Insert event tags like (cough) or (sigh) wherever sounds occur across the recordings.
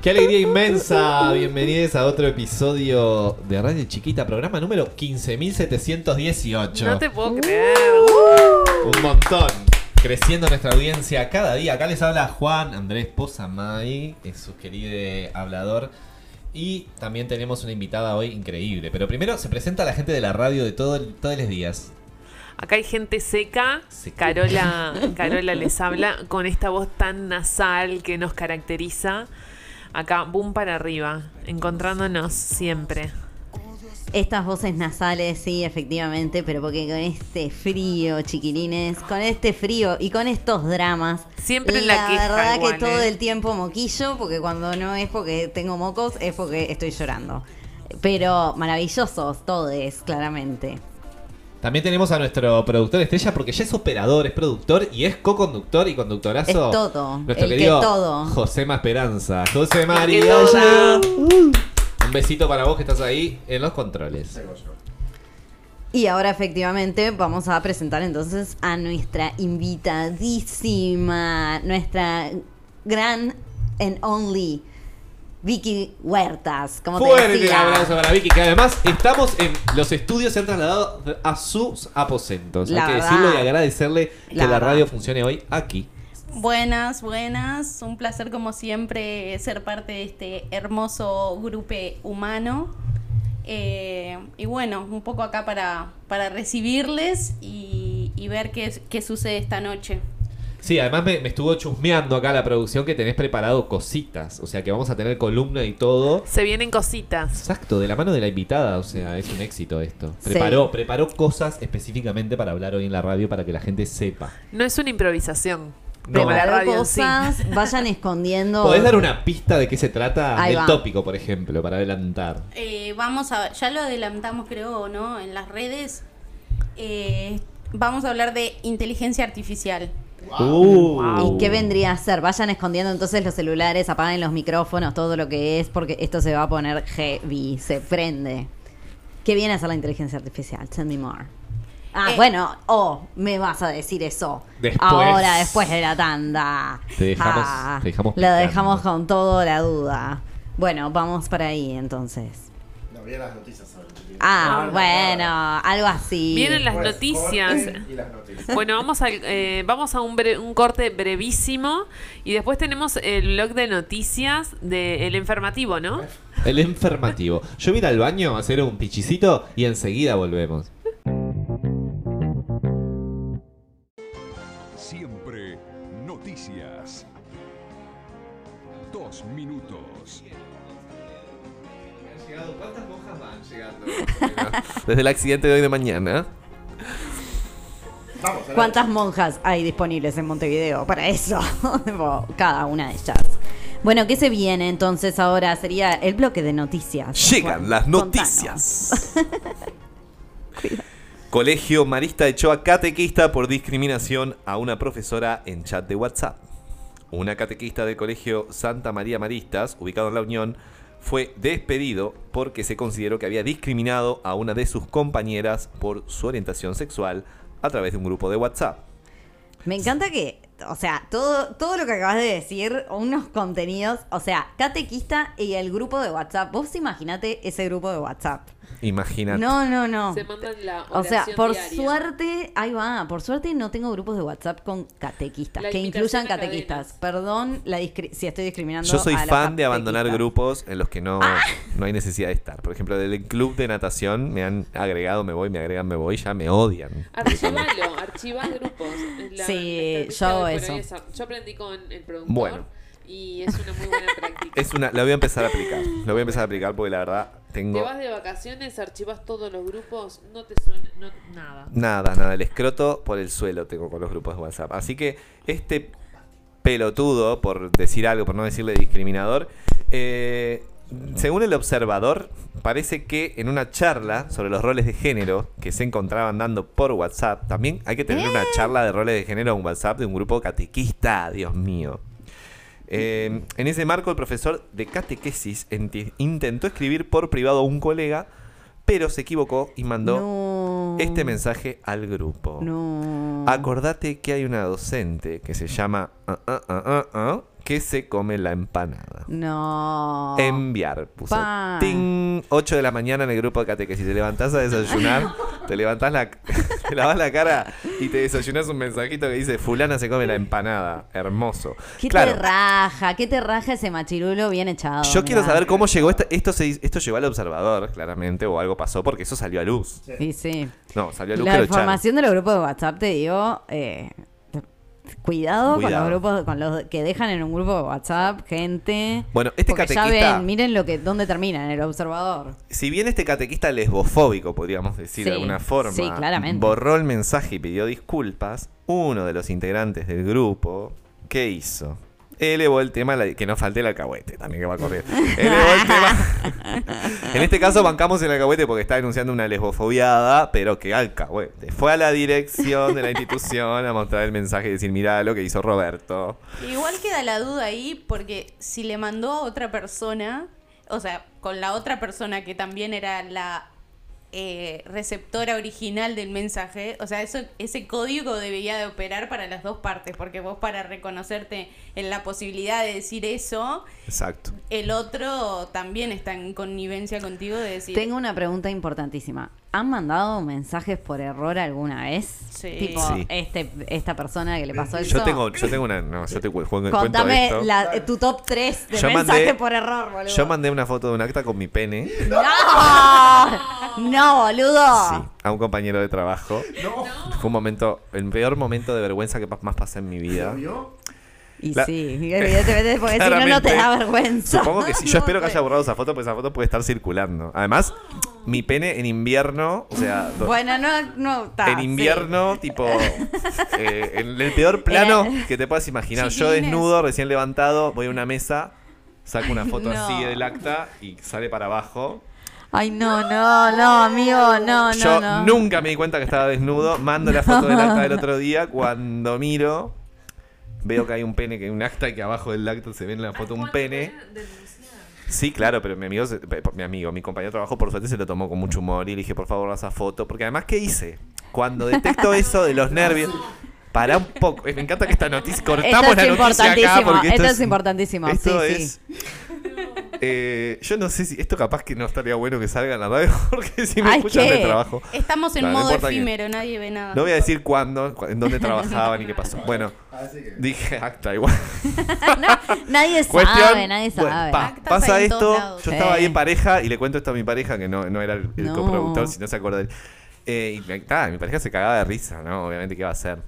Qué alegría inmensa. Bienvenidos a otro episodio de Radio Chiquita, programa número 15.718. No te puedo creer. Un montón. Creciendo nuestra audiencia cada día. Acá les habla Juan Andrés Posamay, es su querido hablador. Y también tenemos una invitada hoy increíble. Pero primero se presenta la gente de la radio de todo, todos los días. Acá hay gente seca. Seca. Carola, (laughs) Carola les habla con esta voz tan nasal que nos caracteriza. Acá, boom para arriba, encontrándonos siempre. Estas voces nasales, sí, efectivamente, pero porque con este frío, chiquilines, con este frío y con estos dramas, Siempre la la queja verdad igual, que todo ¿eh? el tiempo moquillo, porque cuando no es porque tengo mocos, es porque estoy llorando. Pero maravillosos todos, claramente. También tenemos a nuestro productor estrella porque ya es operador, es productor y es co-conductor y conductorazo. Es todo, Nuestro el que querido todo. Josema Esperanza. José María. Un besito para vos que estás ahí en los controles. Y ahora efectivamente vamos a presentar entonces a nuestra invitadísima, nuestra gran and only Vicky Huertas, como te Fuerte el decía. abrazo para Vicky, que además estamos en los estudios, se han trasladado a sus aposentos. La Hay que verdad. decirlo y agradecerle que La radio funcione hoy aquí. Buenas, buenas. Un placer como siempre ser parte de este hermoso grupo humano. Eh, y bueno, un poco acá para, para recibirles y, y ver qué, qué sucede esta noche. Sí, además me, me estuvo chusmeando acá la producción que tenés preparado cositas. O sea que vamos a tener columna y todo. Se vienen cositas. Exacto, de la mano de la invitada, o sea, es un éxito esto. Sí. Preparó, preparó cosas específicamente para hablar hoy en la radio para que la gente sepa. No es una improvisación. No. La radio sí. cosas, vayan escondiendo. ¿Podés dar una pista de qué se trata? Ahí va. tópico, por ejemplo, para adelantar. Eh, vamos a, ya lo adelantamos creo, ¿no? En las redes. Eh, vamos a hablar de inteligencia artificial. Uh. ¿Y qué vendría a ser? Vayan escondiendo entonces los celulares, apaguen los micrófonos, todo lo que es, porque esto se va a poner heavy, se prende. ¿Qué viene a ser la inteligencia artificial? Tell me more. Ah, Eh. bueno, oh, me vas a decir eso. Después. Ahora, después de la tanda. Te dejamos- Ah, te dejamos Lo dejamos con toda la duda. Bueno, vamos para ahí entonces. No, había las noticias. Ah, No, bueno, algo así. Vienen las Pues, noticias. corte Y las noticias. Bueno, vamos a, eh, vamos a un, bre- un corte brevísimo y después tenemos el blog de noticias del informativo, ¿no? El enfermativo. Yo voy a ir al baño a hacer un pichicito y enseguida volvemos. Siempre noticias. Dos minutos. ¿Cuántas monjas van llegando? (laughs) Desde el accidente de hoy de mañana. Vamos. ¿Cuántas monjas hay disponibles en Montevideo para eso? (laughs) Cada una de ellas. Bueno, ¿qué se viene entonces ahora? Sería el bloque de noticias. Llegan Juan, las noticias. (laughs) Colegio Marista echó a catequista por discriminación a una profesora en chat de WhatsApp. Una catequista del Colegio Santa María Maristas, ubicado en La Unión, fue despedido porque se consideró que había discriminado a una de sus compañeras por su orientación sexual a través de un grupo de WhatsApp. Me encanta que, o sea, todo, todo lo que acabas de decir, unos contenidos, o sea, catequista y el grupo de WhatsApp. Vos imaginate ese grupo de WhatsApp. Imagínate. No, no, no. Se mandan la O sea, por diaria. suerte, ahí va, por suerte no tengo grupos de WhatsApp con catequistas, La que incluyan catequistas. cadenas. Perdón la discri- si estoy discriminando. Yo soy a fan de abandonar grupos en los que no, Ah. no hay necesidad de estar. Por ejemplo, del club de natación me han agregado, me voy, me agregan, me voy, ya me odian. Archivalo, archivar grupos. La- Sí, la yo eso. esa- Yo aprendí con el productor. Bueno. Y es una muy buena práctica. Es una, la voy a empezar a aplicar. La voy a empezar a aplicar porque la verdad Te tengo vas de vacaciones, archivas todos los grupos, no te suena no, nada. nada, nada. El escroto por el suelo tengo con los grupos de WhatsApp. Así que este pelotudo, por decir algo, por no decirle discriminador, eh, según el observador, parece que en una charla sobre los roles de género que se encontraban dando por WhatsApp, también hay que tener una charla de roles de género en WhatsApp de un grupo catequista, Dios mío. Eh, en ese marco, el profesor de catequesis intentó escribir por privado a un colega, pero se equivocó y mandó No. este mensaje al grupo. No. Acordate que hay una docente que se llama ah, que se come la empanada. No. Enviar. Puso Pa. ting, 8 de la mañana en el grupo de catequesis. Te levantás a desayunar, (laughs) te levantás la, (laughs) te lavas la cara y te desayunás un mensajito que dice fulana se come la empanada. Hermoso. ¿Qué claro, te raja? ¿Qué te raja ese machirulo bien echado? yo quiero saber cómo llegó esto. Se, esto llegó al observador, claramente, o algo pasó, porque eso salió a luz. Sí, sí. No, salió a luz La información de los grupos de WhatsApp, te digo, eh, cuidado, con los grupos, con los que dejan en un grupo de WhatsApp, gente. Bueno, este Porque ya catequista- ven, miren lo que, dónde termina en el observador. Si bien este catequista lesbofóbico, podríamos decir Sí, de alguna forma, sí, claramente. borró el mensaje y pidió disculpas, uno de los integrantes del grupo, ¿qué hizo? Elevó el tema, que no falte el alcahuete, también que va a correr. Elevó el tema. (laughs) en este caso bancamos el alcahuete porque está denunciando una lesbofobiada, pero que alcahuete. Fue a la dirección de la institución a mostrar el mensaje y decir, mirá lo que hizo Roberto. Igual queda la duda ahí porque si le mandó a otra persona, o sea, con la otra persona que también era la eh, receptora original del mensaje, o sea, eso, ese código debería de operar para las dos partes, porque vos para reconocerte en la posibilidad de decir eso, Exacto. el otro también está en connivencia contigo de decir... Tengo una pregunta importantísima. ¿Han mandado mensajes por error alguna vez? Sí. Tipo, Sí. este, esta persona que le pasó eso. Yo tengo, yo tengo una. No, yo te cu- juego- cuento Contame esto. la- eh, tu top 3 de Yo mensajes mandé- por error, boludo. Yo mandé una foto de un acta con mi pene. ¡No! ¡No, boludo! Sí, a un compañero de trabajo. Fue un momento, el peor momento de vergüenza que más pasé en mi vida. ¿Vio? Y La- sí, (laughs) evidentemente, porque si no, no te da vergüenza. Supongo que sí. Yo espero que haya borrado esa foto, porque esa foto puede estar circulando. Además, mi pene en invierno, o sea, Bueno, no, no, en invierno, tipo, (laughs) eh, en el peor plano que te puedas imaginar. Yo desnudo, recién levantado, voy a una mesa, saco una foto (laughs) No. así del acta y sale para abajo. Ay, no, no, no, amigo, no, no, Yo nunca me di cuenta que estaba desnudo. Mando la foto del acta del otro día. Cuando miro, veo que hay un pene, que hay un acta y que abajo del acta se ve en la foto un pene. Sí, claro, pero mi amigo, se- mi amigo, mi compañero de trabajo, por suerte se lo tomó con mucho humor y le dije, por favor, haz esa foto. Porque además, ¿qué hice? Cuando detecto (laughs) eso de los nervios, para un poco. eh, Me encanta que esta noticia, cortamos Esto es la noticia acá importantísimo, porque esto, esto es importantísimo, Esto sí, es. Eh, yo no sé si esto capaz que no estaría bueno que salga en la radio (laughs) porque si me Ay, escuchan ¿qué? de trabajo. Estamos en no modo que- efímero, nadie ve nada. No voy a decir cuándo, cu- en dónde trabajaban y qué pasó. (laughs) Bueno, que. dije acta igual. (laughs) Nadie Cuestión, sabe, nadie bueno, sabe. pa, pasa esto, lados. yo Sí. estaba ahí en pareja y le cuento esto a mi pareja, que no, no era el, el No. coproductor, si no se acuerda de él. Eh, y mi pareja se cagaba de risa, ¿no? Obviamente, ¿qué iba a hacer?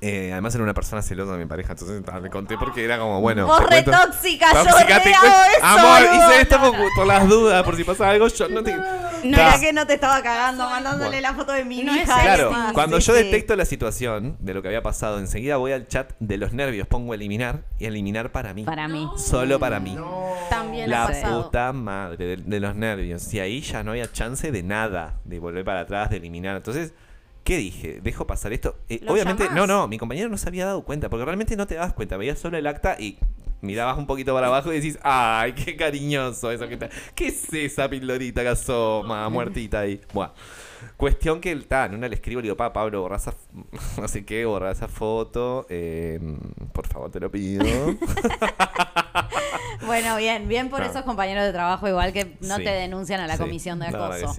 Eh, además era una persona celosa de mi pareja, entonces ta, le conté porque era como, bueno... Vos re cuento- tóxica, yo re eso, Amor, boludo. hice esto por, por las dudas, por si pasa algo, yo no te... No Ta. era que no te estaba cagando mandándole Bueno. la foto de mi No hija. Claro, Sí, cuando sí, yo sí. detecto la situación de lo que había pasado, enseguida voy al chat de los nervios, pongo eliminar y eliminar para mí. Para mí. Solo para mí. También La puta madre de, de los nervios. Y ahí ya no había chance de nada, de volver para atrás, de eliminar. Entonces, ¿qué dije? ¿Dejo pasar esto? Eh, ¿Lo obviamente, llamás? no, no, mi compañero no se había dado cuenta, porque realmente no te das cuenta. Veías solo el acta y mirabas un poquito para abajo y decís, ¡ay, qué cariñoso eso que está! ¿Qué es esa pildorita que asoma, (laughs) muertita ahí? Buah. Cuestión que ta, en una le escribo, le digo, pa, Pablo, borra esa, (laughs) no sé qué, borra esa foto, eh, por favor, te lo pido. (laughs) Bueno, bien, bien por Claro. esos compañeros de trabajo, igual que no Sí. te denuncian a la Sí, comisión de acoso.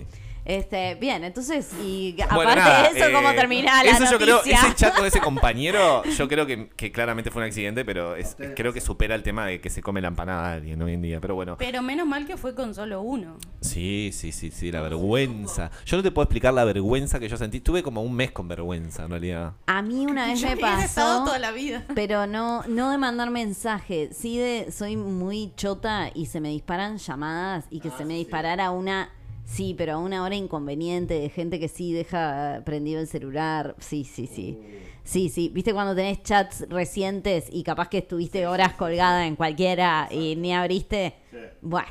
Este, bien, entonces, y Bueno, aparte nada, de eso, ¿cómo eh, termina la eso yo creo, ese chat con ese (laughs) compañero, yo creo que, que claramente fue un accidente, pero es- creo que supera el tema de que se come la empanada a alguien hoy en día. Pero bueno, Pero menos mal que fue con solo uno. sí, sí, sí, sí, la vergüenza. Yo no te puedo explicar la vergüenza que yo sentí. Tuve como un mes con vergüenza, en realidad. A mí una vez Yo me pasó, toda la vida. pero no, no de mandar mensaje, sí de, soy muy chota y se me disparan llamadas y que se me disparara una, sí, pero a una hora inconveniente de gente que sí deja prendido el celular, sí, sí, sí. Sí, sí, viste cuando tenés chats recientes y capaz que estuviste horas colgada en cualquiera y ni abriste. Bueno,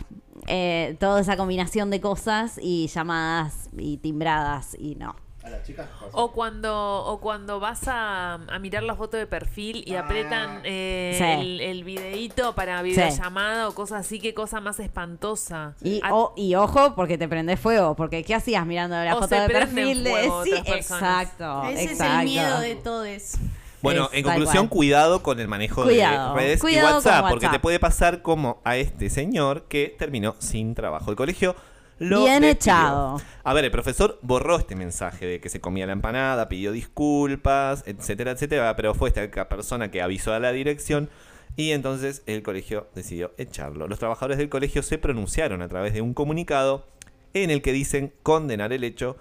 eh, toda esa combinación de cosas y llamadas y timbradas y no. A las chicas pasó. O cuando, o cuando vas a, a mirar la foto de perfil y apretan eh, Sí. el, el videíto para videollamada o cosas así, qué cosa más espantosa. Y, A- o- y ojo, porque te prendes fuego, porque ¿qué hacías mirando la O foto se de perfil de fuego sí, otras personas. exacto, Ese exacto. es el miedo de todos. Bueno, Es en conclusión, cual. cuidado con el manejo Cuidado, de redes y WhatsApp, con porque te WhatsApp. puede pasar como a este señor que terminó sin trabajo. El colegio lo Bien despidió. echado. A ver, el profesor borró este mensaje de que se comía la empanada, pidió disculpas, etcétera, etcétera, pero fue esta persona que avisó a la dirección y entonces el colegio decidió echarlo. Los trabajadores del colegio se pronunciaron a través de un comunicado en el que dicen condenar el hecho,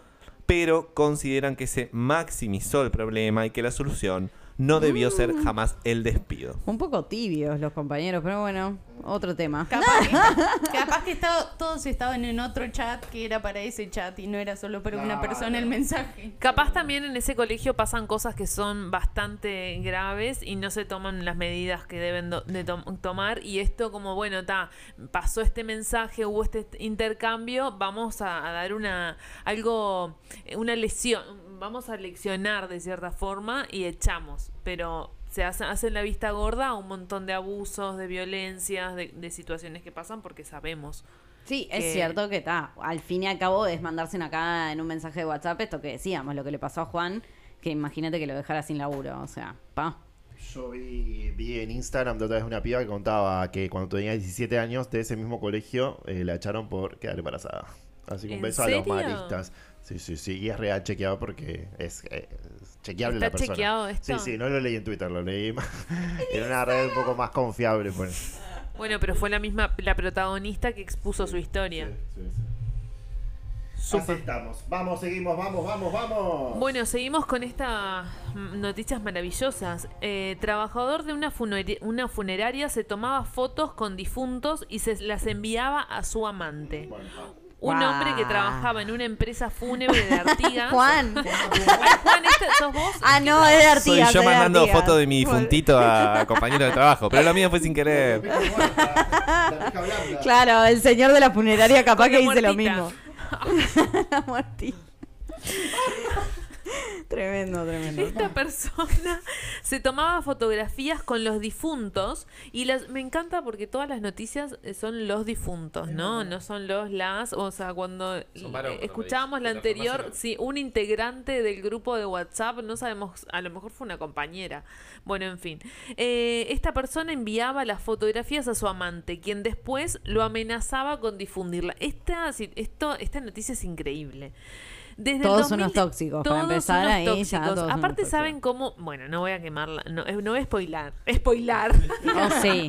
pero consideran que se maximizó el problema y que la solución no debió ser Mm. jamás el despido. Un poco tibios los compañeros, pero bueno, otro tema. Capaz que, (laughs) capaz que estaba- todos estaban en otro chat que era para ese chat y no era solo para una persona el mensaje. Capaz también en ese colegio pasan cosas que son bastante graves y no se toman las medidas que deben do- de tom- tomar y esto como bueno, ta, pasó este mensaje, hubo este intercambio, vamos a, a dar una algo eh, una lesión, vamos a leccionar de cierta forma y echamos, pero se hace, hacen la vista gorda a un montón de abusos, de violencias, de, de situaciones que pasan porque sabemos. Sí, es cierto que está. Al fin y al cabo es mandarse una cagada en un mensaje de WhatsApp esto que decíamos, lo que le pasó a Juan, que imagínate que lo dejara sin laburo. O sea, pa. Yo vi, vi en Instagram de otra vez una piba que contaba que cuando tenía 17 años de ese mismo colegio eh, la echaron por quedar embarazada. Así que un ¿En beso a los maristas. Sí, sí, sí. Y es real chequeado porque es, eh, es chequeable ¿Está la persona. chequeado esto? Sí, sí, no lo leí en Twitter, lo leí (laughs) en una red un poco más confiable. Pues. Bueno, pero fue la misma, la protagonista que expuso su historia. Así Súper. estamos. Vamos, seguimos, vamos, vamos, vamos. Bueno, seguimos con estas noticias maravillosas. Eh, trabajador de una, funeraria se tomaba fotos con difuntos y se las enviaba a su amante. Un hombre que trabajaba en una empresa fúnebre de (laughs) Artigas. Juan. Juan, ¿este sos vos? Ah, no, es de Soy Artigas. yo es de mandando fotos de mi difuntito a compañero de trabajo, pero lo mío fue sin querer. (laughs) Claro, el señor de la funeraria capaz que dice lo mismo. (laughs) la muertita. (laughs) tremendo, tremendo. Esta persona se tomaba fotografías con los difuntos y las me encanta porque todas las noticias eh, son los difuntos, ¿no? No son los las, o sea, cuando varones, escuchábamos la anterior, sí, un integrante del grupo de WhatsApp, no sabemos, a lo mejor fue una compañera. Bueno, en fin. Eh, esta persona enviaba las fotografías a su amante, quien después lo amenazaba con difundirla. Esta, esto, esta noticia es increíble. Desde el Todos unos tóxicos, para empezar unos ahí, ya unos Aparte tóxicos. saben cómo, bueno, no voy a quemarla, no, no voy a spoilar, (laughs) spoilar. Oh, sí.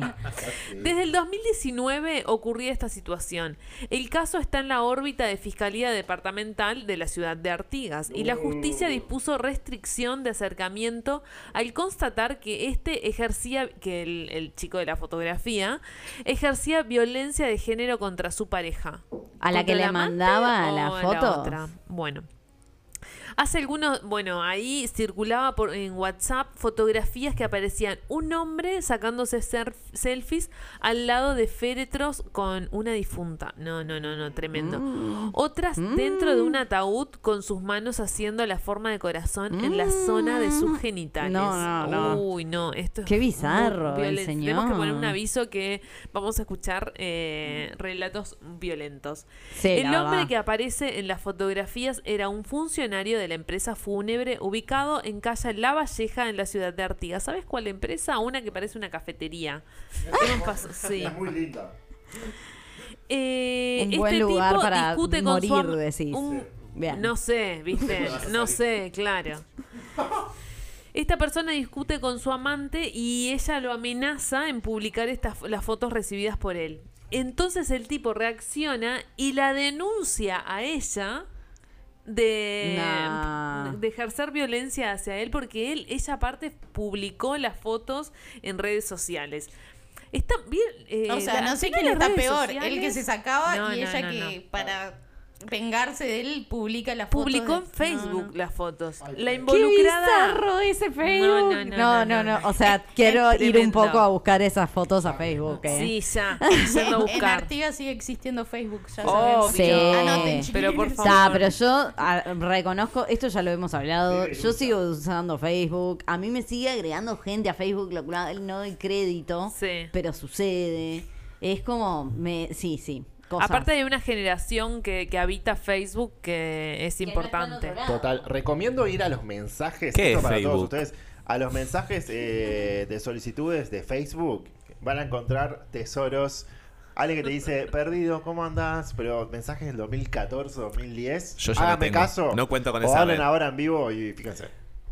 Desde el 2019 ocurría esta situación. El caso está en la órbita de Fiscalía Departamental de la ciudad de Artigas y la justicia dispuso restricción de acercamiento al constatar que este ejercía, que el, el chico de la fotografía, ejercía violencia de género contra su pareja. ¿A la ¿Contra que le mandaba la foto? otra? Bueno. Hace algunos, bueno, ahí circulaba por, en WhatsApp fotografías que aparecían un hombre sacándose selfies al lado de féretros con una difunta. No, no, no, no, tremendo. Mm. Otras dentro de un ataúd con sus manos haciendo la forma de corazón en la zona de sus genitales. Mm. No, no, no. Uy, no, esto es Qué bizarro el violento. Tenemos que poner un señor. aviso que vamos a escuchar eh, relatos violentos. Sí, El hombre que aparece en las fotografías era un funcionario de la empresa fúnebre ubicado en calle La Valleja en la ciudad de Artigas. ¿Sabes cuál empresa? Una que parece una cafetería. ¿Qué nos pasó? Sí. Es muy linda. Eh, Un buen este lugar tipo para discute con su morir, decís. un- Bien. No sé, viste, (laughs) no sé, claro. Esta persona discute con su amante y ella lo amenaza en publicar estas las fotos recibidas por él. Entonces el tipo reacciona y la denuncia a ella de, Nah. de ejercer violencia hacia él porque él, ella aparte publicó las fotos en redes sociales. Está bien. eh, O sea, la- no sé ¿vieron quién está peor, él sociales? que se sacaba No, y no, ella no, que no. para vengarse de él publica las fotos. Publicó en Facebook No, no. las fotos. Ay, la involucrada. Qué bizarro ese Facebook. No, No, no, no, no, no. no. O sea, quiero ir un poco a buscar esas fotos a Facebook. ¿eh? Sí, ya. (laughs) En buscar. Artigas sigue existiendo Facebook, ya saben. Sí. Anoten, Pero por favor. Pero yo reconozco, esto ya lo hemos hablado, yo sigo usando Facebook, a mí me sigue agregando gente a Facebook, lo cual no doy crédito, Sí. pero sucede. Es como, me, sí, sí. Cosas. Aparte hay una generación que, que habita Facebook que es importante. Total, recomiendo ir a los mensajes. ¿Qué es para Facebook? todos ustedes. a los mensajes eh, de solicitudes de Facebook van a encontrar tesoros. Alguien que te dice, perdido, ¿cómo andás? Pero mensajes del 2014, 2010. Yo ya no Háganme tengo. caso. No cuento con o esa hablen red. ahora en vivo y fíjense.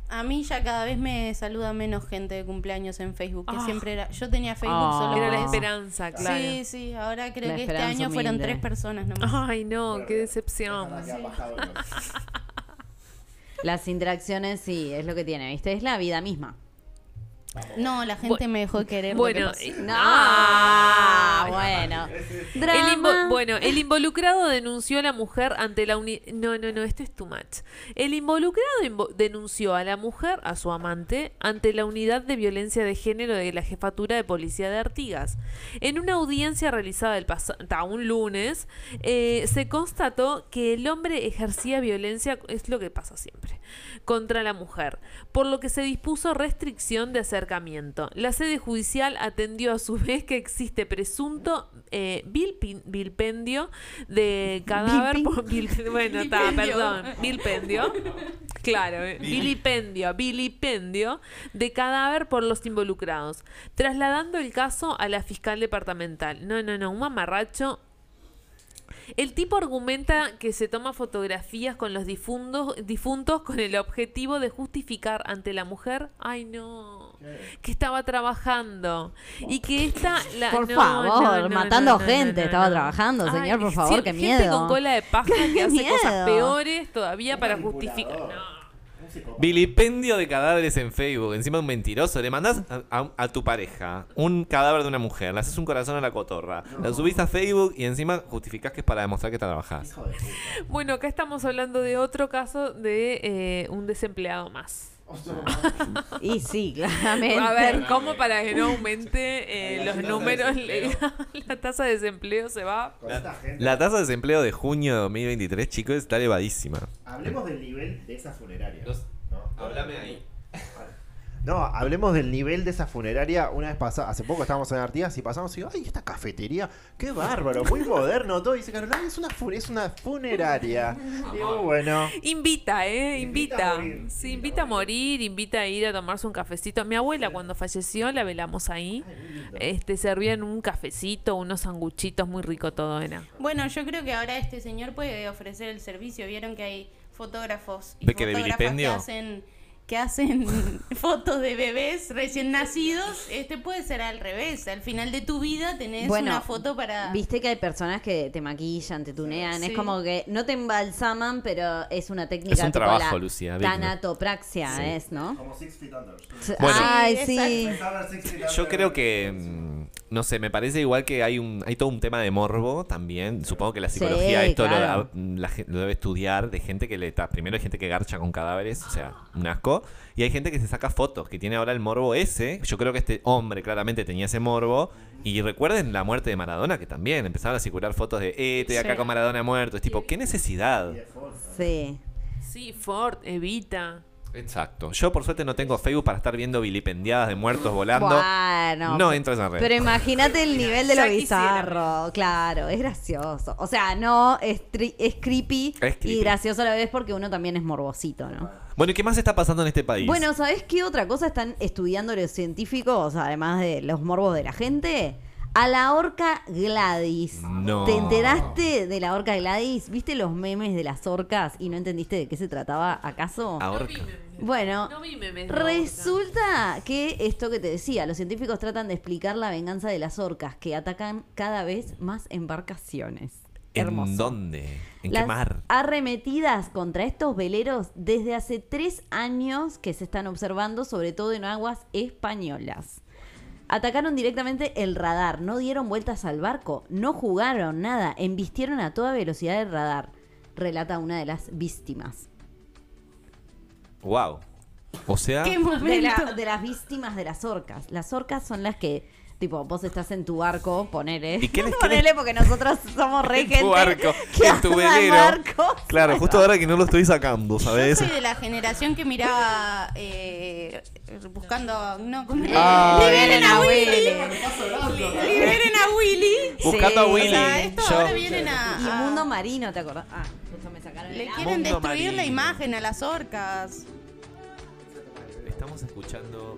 A mí ya cada vez me saluda menos gente de cumpleaños en Facebook, que Ah. siempre era... Yo tenía Facebook Ah. solo... Era la esperanza, claro. Sí, sí, ahora creo La que este año fueron humilde. tres personas nomás. Ay, no, qué decepción. Las interacciones, sí, es lo que tiene, ¿viste? Es la vida misma. No, la gente me dejó de querer. Bueno, que No, ah, bueno. El invo- bueno, el involucrado denunció a la mujer ante la unidad. No, no, no, esto es too much. El involucrado invo- denunció a la mujer, a su amante, ante la unidad de violencia de género de la jefatura de policía de Artigas. En una audiencia realizada el pasado un lunes, eh, se constató que el hombre ejercía violencia, es lo que pasa siempre, contra la mujer, por lo que se dispuso restricción de acercamiento. La sede judicial atendió a su (laughs) vez que existe presunto eh, vilpin- vilpendio de (laughs) cadáver por vil- bueno, está, Vilipendio. perdón, vilpendio. (laughs) Claro, eh, vilipendio, vilipendio de cadáver por los involucrados, trasladando el caso a la fiscal departamental. No, no, no, un mamarracho el tipo argumenta que se toma fotografías con los difuntos, difuntos con el objetivo de justificar ante la mujer, ay no, que estaba trabajando y que esta la Por no, favor, no, no, matando no, no, gente, no, estaba no. trabajando, señor, por favor, qué Gente miedo. con cola de paja que hace cosas peores todavía para justificar. No. Vilipendio de cadáveres en Facebook. Encima un mentiroso. Le mandás a, a- a tu pareja un cadáver de una mujer. Le haces un corazón a la cotorra. Lo subís a Facebook y encima justificás que es para demostrar que trabajás. Bueno, acá estamos hablando de otro caso de eh, un desempleado más. Y sí, claramente. A ver, ¿cómo para que no aumente eh, los números? (laughs) la tasa de desempleo se va. La tasa de desempleo de junio de 2023, chicos, está elevadísima. Hablemos del nivel de esa funeraria. Los- ¿no? Háblame ahí. No, hablemos del nivel de esa funeraria. Una vez pasada, hace poco estábamos en Artigas y pasamos y digo, ay, esta cafetería, qué bárbaro, muy moderno todo. Y dice Carolina, es una, es una funeraria. Digo, bueno. Invita, ¿eh? Invita Invita. morir. Sí, invita a morir, invita a ir a tomarse un cafecito. Mi abuela cuando falleció la velamos ahí. Este, servían un cafecito, unos sanguchitos, muy rico todo era. Bueno, yo creo que ahora este señor puede ofrecer el servicio. Vieron que hay fotógrafos y ¿De fotógrafas que hacen que hacen (laughs) fotos de bebés recién nacidos. Este puede ser al revés. Al final de tu vida tenés Bueno, una foto para Viste que hay personas que te maquillan, te tunean, es como que no te embalsaman, pero es una técnica Es un tipo trabajo, la Lucía, tanatopraxia, Sí. es, ¿no? Como Six Feet Under. Bueno. Ay, Sí. Yo creo que, mm, no sé, me parece igual que hay un hay todo un tema de morbo también. Supongo que la Sí, psicología esto lo- claro. la gen- lo, debe estudiar de gente que le está. Primero hay gente que garcha con cadáveres, o sea, un asco. Y hay gente que se saca fotos, que tiene ahora el morbo ese. Yo creo que este hombre claramente tenía ese morbo. Y recuerden la muerte de Maradona, que también empezaron a circular fotos de, eh, estoy acá Sí. con Maradona muerto. Es tipo, ¿qué necesidad? Sí. Sí, Ford, Evita. Exacto. Yo por suerte no tengo Facebook para estar viendo vilipendiadas de muertos volando. Bueno. no entro en esa red. Pero imagínate el nivel de lo bizarro. Claro, es gracioso. O sea, no, es, tri- es creepy Es creepy. y gracioso a la vez porque uno también es morbosito, ¿no? Bueno, ¿y qué más está pasando en este país? Bueno, ¿sabes qué otra cosa están estudiando los científicos, además de los morbos de la gente? A la orca Gladys. No. ¿Te enteraste de la orca Gladys? ¿Viste los memes de las orcas y no entendiste de qué se trataba acaso? Ahorca. Bueno, No vi memes de orca. resulta que esto que te decía, los científicos tratan de explicar la venganza de las orcas que atacan cada vez más embarcaciones. Hermoso. ¿En dónde? ¿En Las qué mar? arremetidas contra estos veleros desde hace tres años que se están observando, sobre todo en aguas españolas. Atacaron directamente el radar, no dieron vueltas al barco, no jugaron nada, embistieron a toda velocidad el radar, relata una de las víctimas. Wow. O sea, qué De, la- de las víctimas de las orcas. Las orcas son las que, tipo, vos estás en tu barco, ponele. ¿Y qué (laughs) les- qué ponele les- porque nosotros somos re (laughs) en gente tu barco, que en tu velero. barcos. Claro, justo ahora que no lo estoy sacando, Yo ¿sabes? soy de la generación que miraba eh, buscando no ¿cómo? Ah. liberen a Willy Willy. liberen a Willy Buscando a. Willy. o sea, esto Yo- ahora vienen a, Y Mundo Marino, ¿te acordás? Ah, justo me sacaron el le quieren Mundo destruir la imagen a las orcas estamos escuchando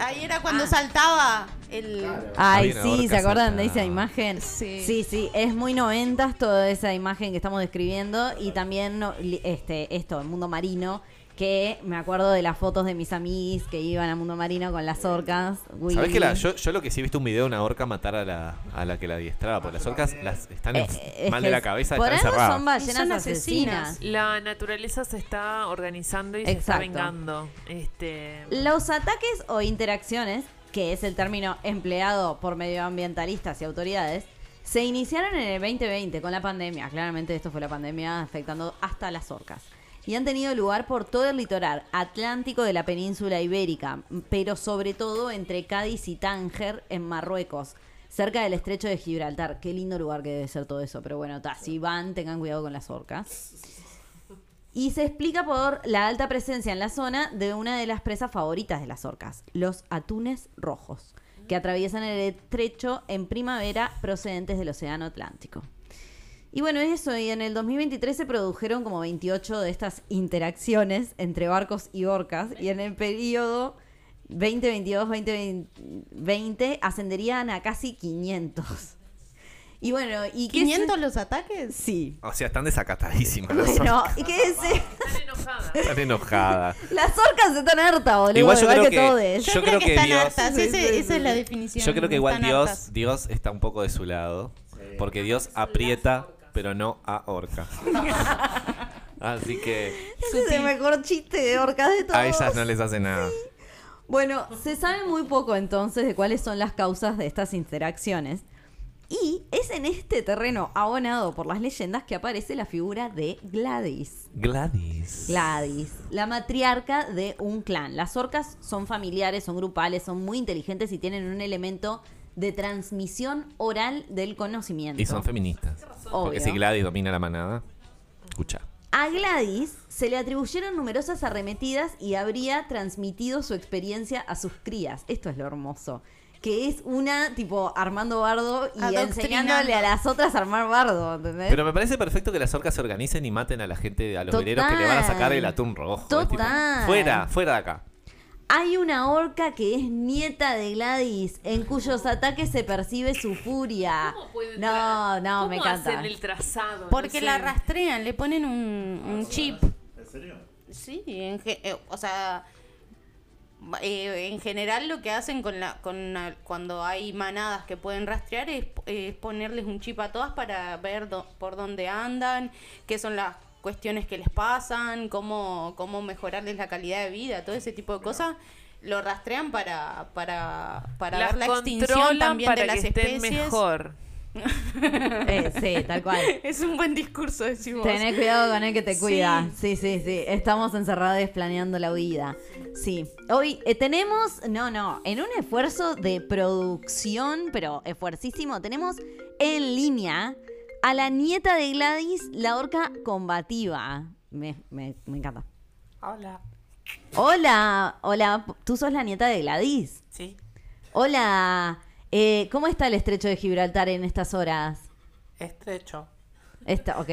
Ahí era cuando saltaba el. Ay, sí, ¿se acuerdan de esa imagen? Sí. sí, sí, es muy noventas toda esa imagen que estamos describiendo y también no, li- este esto, el mundo marino, que me acuerdo de las fotos de mis amigos que iban al mundo marino con las orcas. ¿Sabés Willy. que la, yo, yo lo que sí he visto un video de una orca matar a la, a la que la adiestraba? Porque las orcas las están Eh, en- es mal de la cabeza, por están algo encerradas. son ballenas Son asesinas. asesinas. La naturaleza se está organizando y se está vengando. Este, Los ataques o interacciones, que es el término empleado por medioambientalistas y autoridades, se iniciaron en el 2020 con la pandemia. Claramente esto fue la pandemia afectando hasta las orcas. Y han tenido lugar por todo el litoral atlántico de la península ibérica, pero sobre todo entre Cádiz y Tánger en Marruecos, cerca del estrecho de Gibraltar. Qué lindo lugar que debe ser todo eso, pero bueno, ta, si van, tengan cuidado con las orcas. Y se explica por la alta presencia en la zona de una de las presas favoritas de las orcas, los atunes rojos, que atraviesan el estrecho en primavera procedentes del Océano Atlántico. Y bueno, eso, y en el 2023 se produjeron como 28 de estas interacciones entre barcos y orcas, y en el periodo 2022-2020 ascenderían a casi 500. Y bueno, ¿y qué se- ¿500 los ataques? Sí. O sea, están desacatadísimas. Bueno. ¿y qué se... están enojadas. Están enojadas. Las orcas están hartas, boludo. Igual yo creo que, que- todes. Yo, Yo creo, creo que, que están Dios- hartas. Sí, ese- sí, esa es la definición. Yo creo que igual están Dios, hartas. Dios está un poco de su lado. Porque Dios aprieta, pero no ahorca. (laughs) Así que Ese es el mejor chiste de orcas de todos. a ellas no les hace nada. Bueno, se sabe muy poco entonces de cuáles son las causas de estas interacciones. Y es en este terreno abonado por las leyendas que aparece la figura de Gladys. Gladys. Gladys, la matriarca de un clan. Las orcas son familiares, son grupales, son muy inteligentes y tienen un elemento de transmisión oral del conocimiento. Y son feministas. Obvio. Porque si Gladys domina la manada, escucha. A Gladys se le atribuyeron numerosas arremetidas y habría transmitido su experiencia a sus crías. Esto es lo hermoso. Que es una, tipo, armando bardo y enseñándole a las otras a armar bardo, ¿entendés? Pero me parece perfecto que las orcas se organicen y maten a la gente, a los Total. veleros que le van a sacar el atún rojo. Tipo, Total. fuera, fuera de acá. Hay una orca que es nieta de Gladys, en cuyos ataques se percibe su furia. ¿Cómo pueden No, no, ¿Cómo me encanta. hacen el trazado? No Porque sé. la rastrean, le ponen un, un chip. ¿En serio? Sí, en eh, o sea, eh, en general lo que hacen con la, con la- cuando hay manadas que pueden rastrear es, es ponerles un chip a todas para ver do- por dónde andan, qué son las cuestiones que les pasan, cómo, cómo mejorarles la calidad de vida, todo ese tipo de cosas. Lo rastrean para, para, para Las ver la extinción también para de las que estén especies. mejor. (laughs) Eh, sí, tal cual. Es un buen discurso, decimos. Tené cuidado con el que te Sí. cuida. Sí, sí, sí. Estamos encerrados planeando la huida. Sí. Hoy eh, tenemos, no, no, en un esfuerzo de producción, pero esfuercísimo, tenemos en línea a la nieta de Gladys, la orca combativa. Me, me, me encanta. Hola, Hola, hola, ¿tú sos la nieta de Gladys? sí, Hola, eh, ¿cómo está el estrecho de Gibraltar en estas horas? estrecho. Está, ok.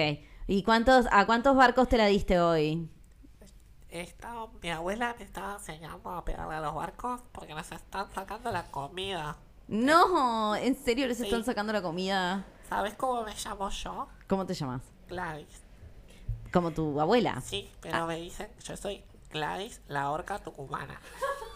¿Y cuántos, a cuántos barcos te la diste hoy? Esta, mi abuela me estaba enseñando a pegarle a los barcos porque nos están sacando la comida. No, ¿en serio les Sí. están sacando la comida? ¿Sabes cómo me llamo yo? ¿Cómo te llamas? Gladys. Como tu abuela. Sí, pero me dicen, yo soy Gladys, la orca tucumana.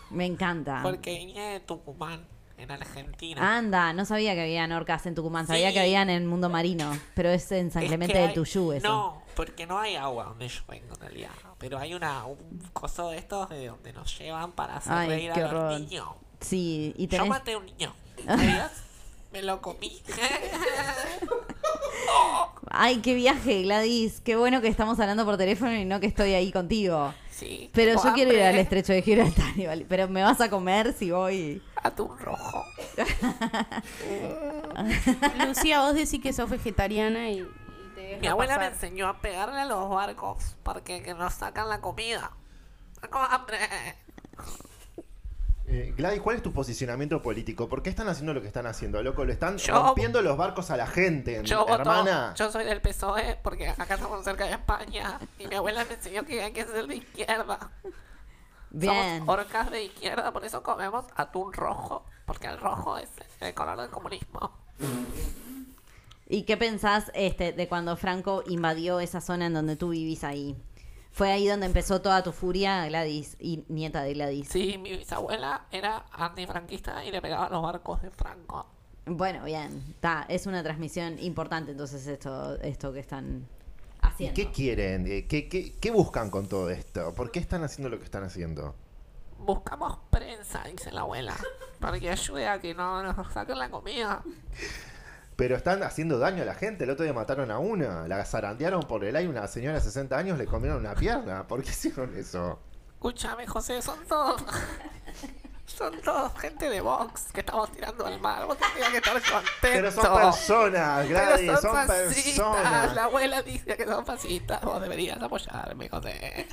Me encanta. Porque vine de Tucumán, en Argentina. Anda, no sabía que habían orcas en Tucumán, sabía Sí. que habían en Mundo Marino, pero es en San Es Clemente que del hay- Tuyú eso. No, porque no hay agua donde yo vengo en realidad. Pero hay una, un coso de estos de donde nos llevan para hacer Ay, reír qué a los niños. Sí, y Yo tenés... maté a un niño. (laughs) ¿Sabías? Me lo comí. (laughs) Ay, qué viaje, Gladys. Qué bueno que estamos hablando por teléfono y no que estoy ahí contigo. sí. Pero yo quiero ir al estrecho de Gibraltar, (laughs) igual. Pero me vas a comer si voy. Atún rojo. (laughs) Lucía, vos decís que sos vegetariana y, y te deja Mi abuela me enseñó a pegarle a los barcos porque que nos sacan la comida. Tengo hambre. Eh, Gladys, ¿cuál es tu posicionamiento político? ¿Por qué están haciendo lo que están haciendo, loco? Le están Yo- rompiendo los barcos a la gente, Yo voto, hermana. yo soy del PSOE porque acá estamos cerca de España y mi abuela me enseñó que hay que ser de izquierda. Bien. Somos orcas de izquierda, por eso comemos atún rojo, porque el rojo es el color del comunismo. ¿Y qué pensás este, de cuando Franco invadió esa zona en donde tú vivís ahí? ¿Fue ahí donde empezó toda tu furia, Gladys, y nieta de Gladys? Sí, mi bisabuela era antifranquista y le pegaba los barcos de Franco. Bueno, bien. Ta, es una transmisión importante entonces esto, esto que están ¿Y haciendo. qué quieren? Eh, ¿Qué, qué, qué buscan con todo esto? ¿Por qué están haciendo lo que están haciendo? Buscamos prensa, dice la abuela, para que ayude a que no nos saquen la comida. (laughs) Pero están haciendo daño a la gente. El otro día mataron a una. La zarandearon por el aire. Una señora de 60 años le comieron una pierna. ¿Por qué hicieron eso? Escúchame, José, son todos. (laughs) Son todos gente de Vox que estamos tirando al mar. Vos tendrías que estar contento. Pero son personas, Pero Gladys. Son, fascistas. personas. La abuela dice que son fascistas. Vos deberías apoyarme, José.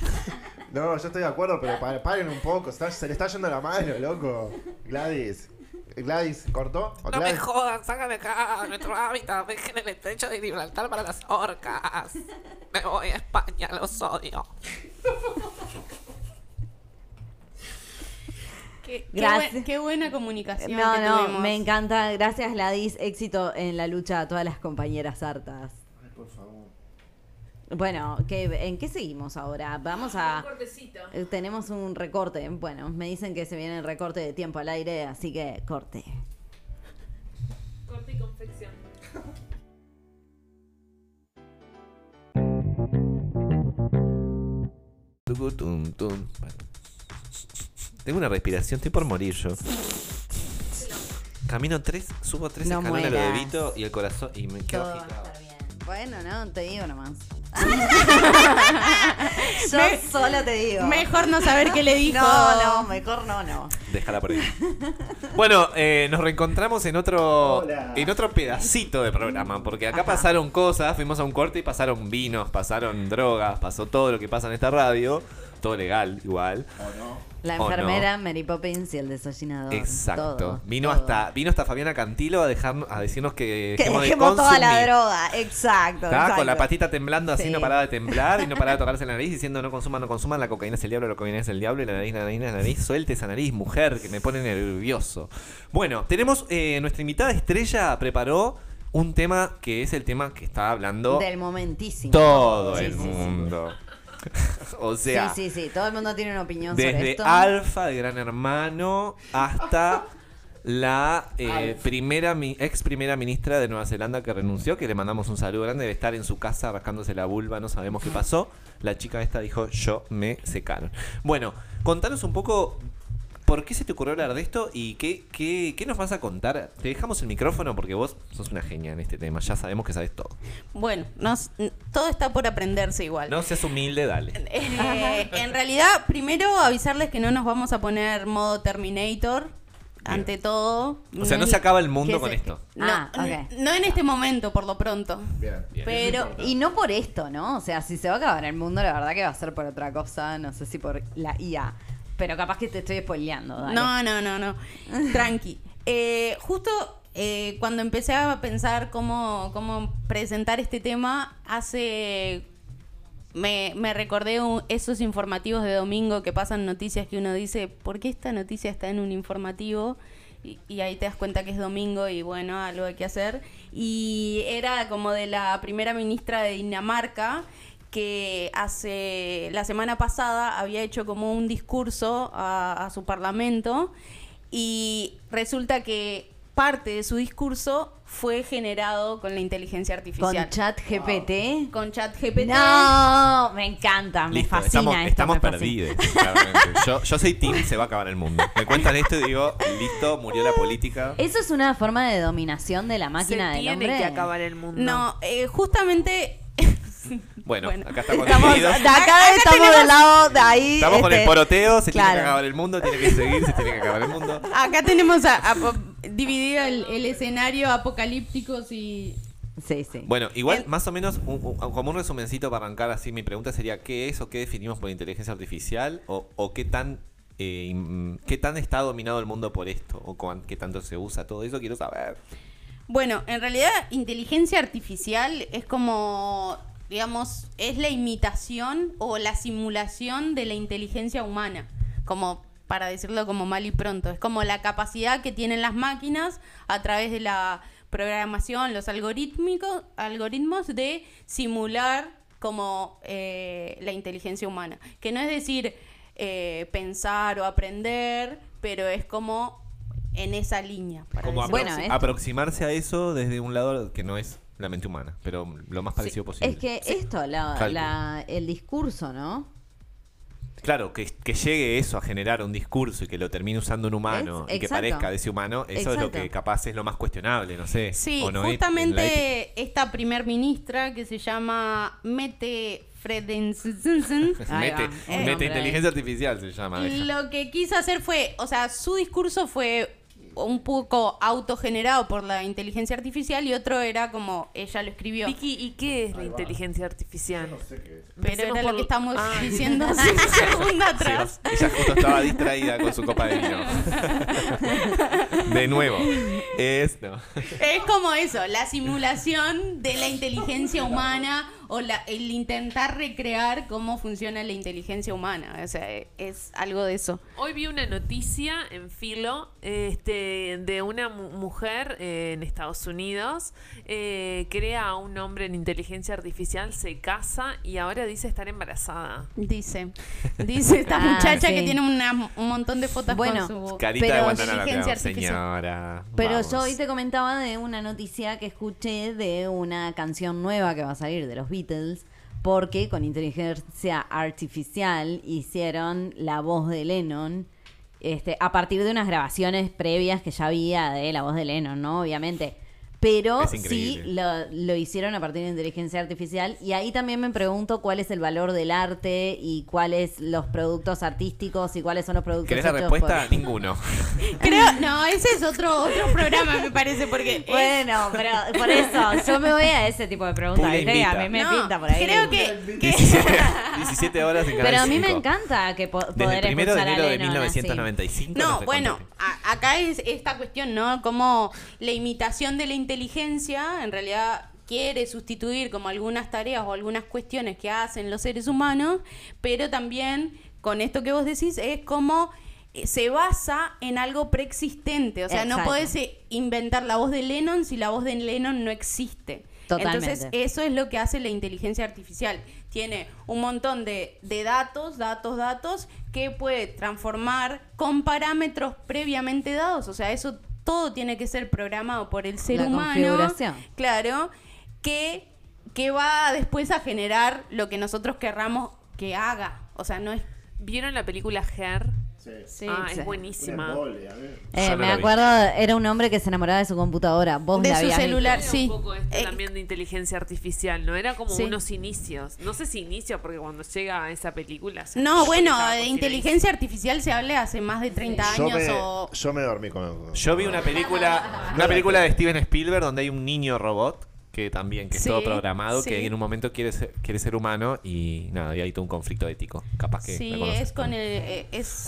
No, yo estoy de acuerdo, pero pa- paren un poco. se le está yendo la mano, loco. Gladys. Gladys, ¿cortó? ¿O No me jodan, sácame acá nuestro hábitat. Dejen el estrecho de Gibraltar para las orcas. Me voy a España, los odio. (laughs) Qué, qué Gracias. buen- qué buena comunicación. No, que no, tuvimos. me encanta. Gracias, Gladys. Éxito en la lucha a todas las compañeras hartas. Bueno, ¿qué, ¿en qué seguimos ahora? Vamos a... cortecito. eh, Tenemos un recorte. Bueno, me dicen que se viene el recorte de tiempo al aire, así que corte. Corte y confección. Tengo una respiración, estoy por morir yo. Camino tres, subo tres No escalones a lo de mueras. Vito y el corazón y me quedo agitado. Bueno, no, te digo nomás. (laughs) Yo Me- solo te digo. Mejor no saber qué le (laughs) dijo. No, no, mejor no, no. Déjala por ahí. (laughs) Bueno, eh, nos reencontramos en otro Hola. en otro pedacito de programa, porque acá Ajá. pasaron cosas, fuimos a un corte y pasaron vinos, pasaron drogas, pasó todo lo que pasa en esta radio, todo legal igual. La ¿O no? enfermera, Mary Poppins y el desollinador. Exacto. todo, vino todo. hasta vino hasta Fabiana Cantilo a dejarnos a decirnos que, Que dejemos de dejemos toda la droga. Exacto. Estaba con la patita temblando así, Sí. no paraba de temblar y no paraba de (laughs) tocarse la nariz diciendo no consuman, no consuman, la cocaína es el diablo, la cocaína es el diablo y la nariz, la nariz, la nariz, suelte esa nariz, mujer, que me pone nervioso. Bueno, tenemos, eh, nuestra invitada estrella preparó un tema que es el tema que está hablando Del momentísimo. todo Sí, el sí, sí. mundo. (laughs) o sea, sí, sí, sí. Todo el mundo tiene una opinión sobre desde esto. Alfa de Gran Hermano hasta la eh, primera mi- ex primera ministra de Nueva Zelanda que renunció, que le mandamos un saludo grande, debe estar en su casa rascándose la vulva, no sabemos qué pasó. La chica esta dijo, yo me secaron. Bueno, contanos un poco por qué se te ocurrió hablar de esto y qué, qué, qué nos vas a contar. Te dejamos el micrófono porque vos sos una genia en este tema, ya sabemos que sabes todo. Bueno, nos- todo está por aprenderse igual. No seas humilde, dale. Eh, en realidad, primero avisarles que no nos vamos a poner modo Terminator. Ante todo. O sea, no se acaba el mundo ¿Qué con es esto. No, Ah, ok. n- no en este momento, por lo pronto. Bien. Bien. Pero. Y no por esto, ¿no? O sea, si se va a acabar el mundo, la verdad que va a ser por otra cosa. No sé si por la IA. Pero capaz que te estoy spoileando. dale. No, no, no, no. (laughs) Tranqui. Eh, justo eh, cuando empecé a pensar cómo, cómo presentar este tema, hace. Me, me recordé un- esos informativos de domingo que pasan noticias que uno dice, ¿por qué esta noticia está en un informativo? Y, y ahí te das cuenta que es domingo y bueno, algo hay que hacer. Y era como de la primera ministra de Dinamarca que hace la semana pasada había hecho como un discurso a, a su parlamento y resulta que parte de su discurso fue generado con la inteligencia Con artificial. chat GPT. Con chat GPT. No, me encanta, me Listo, fascina estamos, esto, estamos me fascina. perdidos. claramente. Yo, yo soy Team, se va a acabar el mundo. Me cuentan esto y digo, listo, murió la política. ¿Eso es una forma de dominación de la máquina Se del tiene hombre? que acabar el mundo. No, eh, justamente... (laughs) Bueno, Bueno. acá estamos Estamos, de divididos. acá, Acá estamos tenemos- del lado de ahí. Estamos con este, el poroteo, se tiene que acabar el mundo, tiene que seguir, se tiene que acabar el mundo. Acá tenemos a, a- dividido el, el escenario apocalípticos y... Sí, sí. Bueno, igual, El- más o menos, un- un- como un resumencito para arrancar así, mi pregunta sería, ¿qué es o qué definimos por inteligencia artificial? ¿O, o qué tan eh, qué tan está dominado el mundo por esto o cuán- qué tanto se usa todo eso quiero saber. Bueno, en realidad inteligencia artificial es como, digamos, es la imitación o la simulación de la inteligencia humana, como para decirlo como mal y pronto, es como la capacidad que tienen las máquinas a través de la programación, los algorítmicos, algoritmos de simular como eh, la inteligencia humana, que no es decir eh, pensar o aprender, pero es como en esa línea. para Como Bueno, aproximarse a eso desde un lado que no es la mente humana, pero lo más parecido posible. Es que esto, la- el discurso, ¿no? Claro, que, que llegue eso a generar un discurso y que lo termine usando un humano Es- y que parezca de ese humano, eso es lo que capaz es lo más cuestionable, no sé. Sí, o no justamente esta primer ministra que se llama Mete Frederiksen Ahí (laughs) Mete, inteligencia artificial se llama. ella. lo que quiso hacer fue, o sea, su discurso fue un poco autogenerado por la inteligencia artificial y otro era como ella lo escribió. Vicky, ¿y qué es la inteligencia artificial? Pero Pensemos era por- lo que estamos Ah. diciendo (laughs) hace un segundo Sí, atrás. ella justo estaba distraída con su copa de vino. de nuevo. Es, no. Es como eso, la simulación de la inteligencia humana o la, el intentar recrear cómo funciona la inteligencia humana. O sea, es algo de eso. Hoy vi una noticia en Filo este, de una mu- mujer eh, en Estados Unidos, eh, crea a un hombre en inteligencia artificial, se casa y ahora dice estar embarazada. Dice, dice esta (laughs) Ah, muchacha sí. que tiene una- un montón de fotos Bueno, con su Carita de Pero Guantanara, inteligencia artificial. señora. Pero vamos. yo hoy te comentaba de una noticia que escuché de una canción nueva que va a salir de los Beatles, porque con inteligencia artificial hicieron la voz de Lennon, este, a partir de unas grabaciones previas que ya había de la voz de Lennon, ¿no? Obviamente. Pero sí lo, lo hicieron a partir de inteligencia artificial y ahí también me pregunto cuál es el valor del arte y cuáles los productos artísticos y cuáles son los productos ¿Querés la respuesta? por- Ninguno. (laughs) Creo, no, ese es otro, otro programa, me parece, porque es- Bueno, pero por eso, yo me voy a ese tipo de preguntas. A mí me no, pinta por ahí. creo que, que- 17, 17 (laughs) horas en Pero a mí me 5. encanta que po- Desde poder el primero de enero de Lennon así. 1995. No, sé bueno, a- acá es esta cuestión, ¿no? Como la imitación de la inteligencia en realidad quiere sustituir como algunas tareas o algunas cuestiones que hacen los seres humanos, pero también con esto que vos decís es como eh, se basa en algo preexistente, o sea, no podés eh, inventar la voz de Lennon si la voz de Lennon no existe. Totalmente. Entonces, eso es lo que hace la inteligencia artificial. Tiene un montón de, de datos, datos, datos, que puede transformar con parámetros previamente dados. O sea, eso todo tiene que ser programado por el ser La humano. configuración. Claro, que, que va después a generar lo que nosotros querramos que haga. O sea, no es... ¿Vieron la película Her? Sí. ah, sí. es buenísima. Eh, Yo no me acuerdo, era un hombre que se enamoraba de su computadora. Vos De la su visto. celular. Era sí. un poco esto Eh, también de inteligencia artificial, ¿no? Era como Sí. unos inicios. No sé si inicio, porque cuando llega a esa película... No, bueno, de inteligencia artificial se habla hace más de 30 Yo años me, o... yo me dormí con. Yo vi una película, (laughs) una película de Steven Spielberg donde hay un niño robot que también que es Sí, todo programado sí. que en un momento quiere ser, quiere ser humano y nada, y hay todo un conflicto ético. Capaz que Sí, conoces. es con el... eh, Es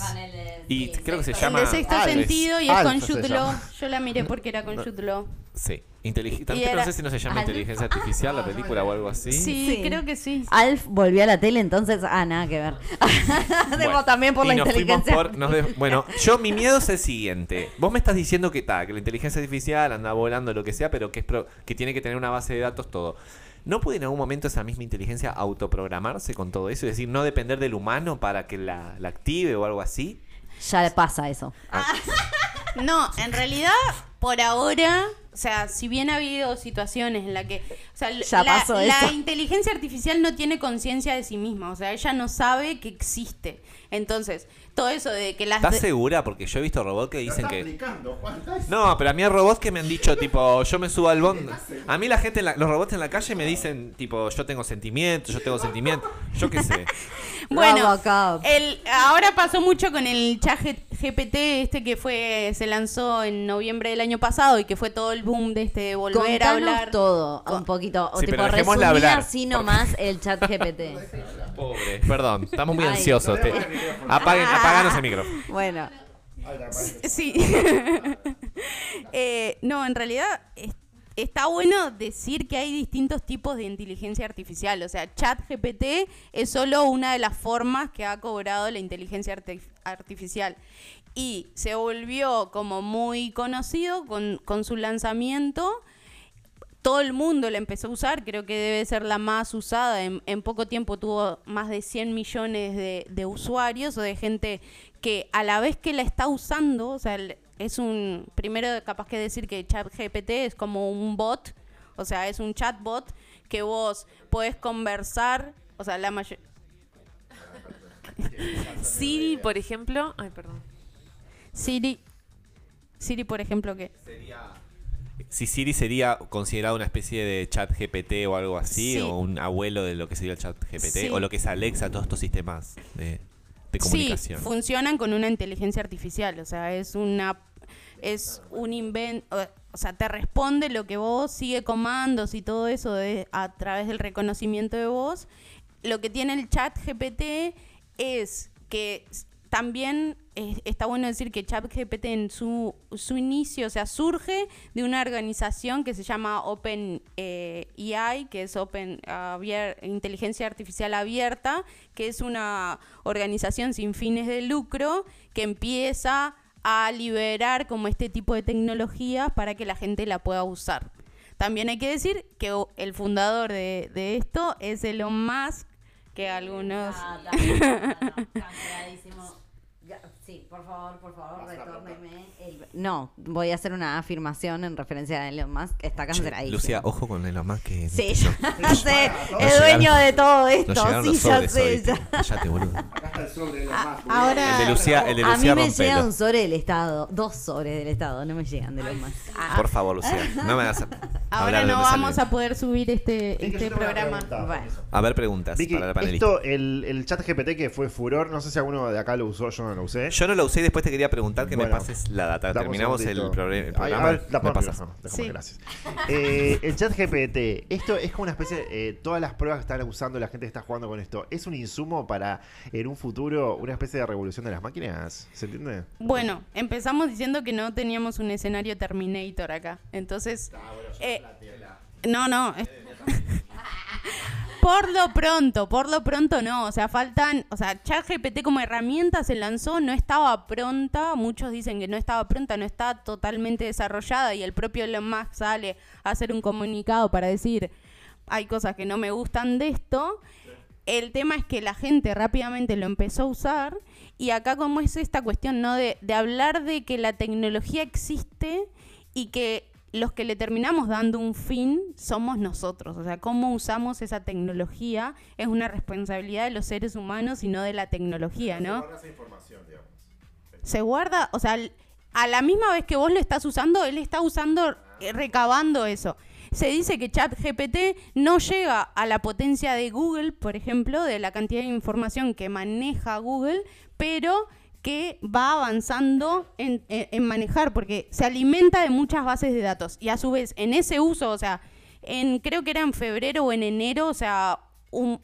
Y creo que se el llama de sexto sentido y es con llama. Yo la miré porque era con Law. Sí. Intelig- Y También no era- sé si no se llama Alf. inteligencia artificial la película o algo así. Sí, Sí. creo que sí. Alf volvió a la tele, entonces, ah, nada que ver. (laughs) Bueno, también por y la nos inteligencia. por- nos de- bueno, yo mi miedo es el siguiente. Vos me estás diciendo que está, que la inteligencia artificial anda volando lo que sea, pero que es pro- que tiene que tener una base de datos todo. ¿No puede en algún momento esa misma inteligencia autoprogramarse con todo eso? Es decir, no depender del humano para que la, la active o algo así. Ya pasa eso. (laughs) No, en realidad, por ahora, o sea, si bien ha habido situaciones en las que, o sea, Ya la, la inteligencia artificial no tiene conciencia de sí misma, o sea, ella no sabe que existe. Entonces, todo eso de que las... ¿Estás de- segura? Porque yo he visto robots que dicen que... explicando, Juan. ¿estás- No, pero a mí hay robots que me han dicho, tipo, yo me subo al bond. A mí la gente, en la- los robots en la calle me dicen, tipo, yo tengo sentimientos, yo tengo sentimientos. Yo qué sé. (laughs) Bueno, Robocop. el, ahora pasó mucho con el chat G- GPT este que fue se lanzó en noviembre del año pasado y que fue todo el boom de este volver a Contanos hablar. todo, un poquito. O Sí, tipo, pero dejémosla resumía hablar, así porque- nomás el chat GPT. (laughs) Pobre. Perdón, estamos muy Ay. ansiosos. Te- (laughs) Apaguen, apaganos el micrófono. Bueno, (laughs) Sí. (laughs) Eh, no, en realidad es- está bueno decir que hay distintos tipos de inteligencia artificial. O sea, ChatGPT es solo una de las formas que ha cobrado la inteligencia arti- artificial. Y se volvió como muy conocido con, con su lanzamiento todo el mundo la empezó a usar, creo que debe ser la más usada. En, en poco tiempo tuvo más de 100 millones de, de usuarios o de gente que a la vez que la está usando, o sea, es un, primero capaz que decir que ChatGPT es como un bot, o sea, es un chatbot que vos podés conversar, o sea, la mayoría... Siri, por ejemplo. Ay, perdón. Siri, Siri, por ejemplo, que... Si Siri sería considerado una especie de chat GPT o algo así, Sí. o un abuelo de lo que sería el chat GPT, Sí. o lo que es Alexa, todos estos sistemas de, de comunicación. Sí, funcionan con una inteligencia artificial, o sea, es una es un invento, o sea, te responde lo que vos sigue comandos y todo eso de- a través del reconocimiento de voz. Lo que tiene el chat GPT es que también eh, está bueno decir que ChatGPT en su, su inicio, o sea, surge de una organización que se llama Open eh, AI, que es Open abier- Inteligencia Artificial Abierta, que es una organización sin fines de lucro que empieza a liberar como este tipo de tecnologías para que la gente la pueda usar. También hay que decir que el fundador de, de esto es Elon Musk, que algunos... (laughs) Sí, por favor, por favor, retórneme. No, voy a hacer una afirmación en referencia a Elon Musk. Está canceladísimo. Lucía, ojo con Elon Musk que... Sí, ya (laughs) sé. El dueño de todo esto. Sí, los ya sé. ya. Cállate, boludo. Acá está el sobre de los más. Ahora... El de Lucía, el de A mí Lucía me rompelo. llega un sobre del Estado. Dos sobres del Estado. No me llegan de Elon Musk. Ah, Por favor, Lucía, no me hagas (laughs) a- Ahora no vamos a poder subir este, este programa. A ver, preguntas Vicky, para la panelista. esto, el, el chat GPT que fue furor, no sé si alguno de acá lo usó, yo no lo usé. Yo no lo usé y después te quería preguntar que me pases la data. Terminamos el, progre- el Ay, programa. a ver, la me pasas. Sí. gracias. Eh, el chat GPT, esto es como una especie, eh, todas las pruebas que están usando, la gente que está jugando con esto, ¿es un insumo para en un futuro una especie de revolución de las máquinas? ¿Se entiende? Bueno, empezamos diciendo que no teníamos un escenario Terminator acá. Entonces. eh, no, no. es- (laughs) por lo pronto, por lo pronto no. O sea, faltan. O sea, ChatGPT como herramienta se lanzó, no estaba pronta. Muchos dicen que no estaba pronta, no está totalmente desarrollada. Y el propio Elon Musk sale a hacer un comunicado para decir: hay cosas que no me gustan de esto. El tema es que la gente rápidamente lo empezó a usar y acá como es esta cuestión, ¿no? De, de hablar de que la tecnología existe y que los que le terminamos dando un fin somos nosotros. O sea, cómo usamos esa tecnología es una responsabilidad de los seres humanos y no de la tecnología, ¿no? Se guarda, o sea, a la misma vez que vos lo estás usando, él está usando, eh, recabando eso. Se dice que ChatGPT no llega a la potencia de Google, por ejemplo, de la cantidad de información que maneja Google, pero que va avanzando en, manejar, porque se alimenta de muchas bases de datos. Y a su vez, en ese uso, o sea, creo que era en febrero o en enero, o sea,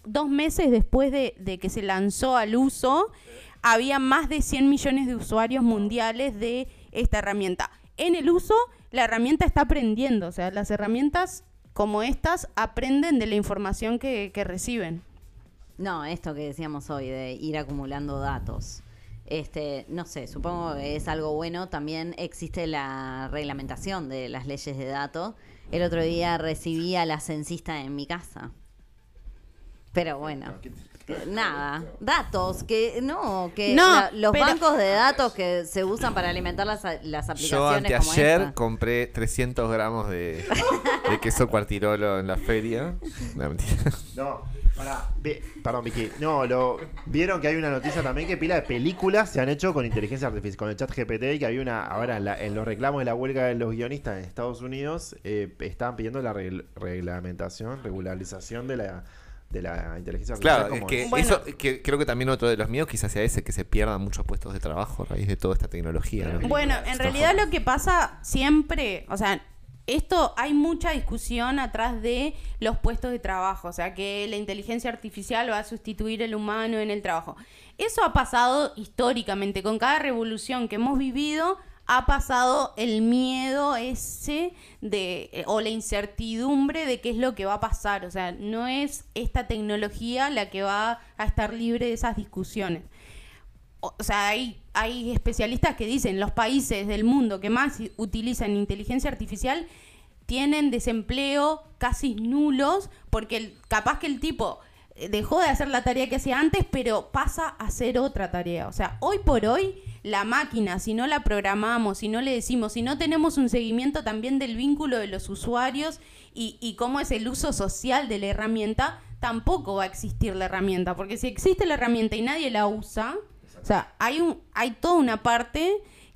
dos meses después de, que se lanzó al uso, había más de 100 millones de usuarios mundiales de esta herramienta. En el uso, la herramienta está aprendiendo, o sea, las herramientas como estas aprenden de la información que reciben. No, esto que decíamos hoy de ir acumulando datos. Este, no sé, supongo que es algo bueno. También existe la reglamentación de las leyes de datos. El otro día recibí a la censista en mi casa. Pero bueno, nada, datos que no, que No, la- los pero- bancos de datos que se usan para alimentar las, las Yo aplicaciones como anteayer esta. compré 300 gramos de, de queso cuartirolo en la feria. No, mentira. No, pará, ve- perdón, Vicky. No, lo, vieron que hay una noticia también que pila de películas se han hecho con inteligencia artificial, con el chat GPT, y que había una, ahora en, la- en los reclamos de la huelga de los guionistas en Estados Unidos, eh, estaban pidiendo la regl- reglamentación, regularización de la, de la inteligencia artificial. Claro, es como que. Bueno. eso que creo que también otro de los miedos quizás sea ese, que se pierdan muchos puestos de trabajo a raíz de toda esta tecnología. ¿no? Bueno, en realidad lo que pasa siempre, o sea, esto hay mucha discusión atrás de los puestos de trabajo, o sea, que la inteligencia artificial va a sustituir el humano en el trabajo. Eso ha pasado históricamente, con cada revolución que hemos vivido ha pasado el miedo ese de eh, o la incertidumbre de qué es lo que va a pasar, o sea, no es esta tecnología la que va a estar libre de esas discusiones o sea, hay, hay especialistas que dicen los países del mundo que más utilizan inteligencia artificial tienen desempleo casi nulos porque capaz que el tipo eh, dejó de hacer la tarea que hacía antes, pero pasa a hacer otra tarea. O sea, hoy por hoy la máquina, si no la programamos, si no le decimos, si no tenemos un seguimiento también del vínculo de los usuarios y, y cómo es el uso social de la herramienta, tampoco va a existir la herramienta. Porque si existe la herramienta y nadie la usa, sea, hay, un, hay toda una parte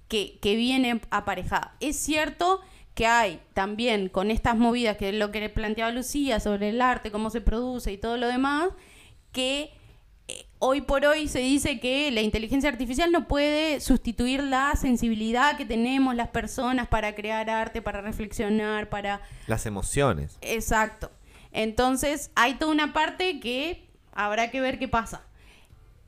que, que viene aparejada. Es cierto que hay también con estas movidas, que es lo que le planteaba Lucía sobre el arte, cómo se produce y todo lo demás, que eh, hoy por hoy se dice que la inteligencia artificial no puede sustituir la sensibilidad que tenemos las personas para crear arte, para reflexionar, para Las emociones. Exacto. Entonces, hay toda una parte que habrá que ver qué pasa.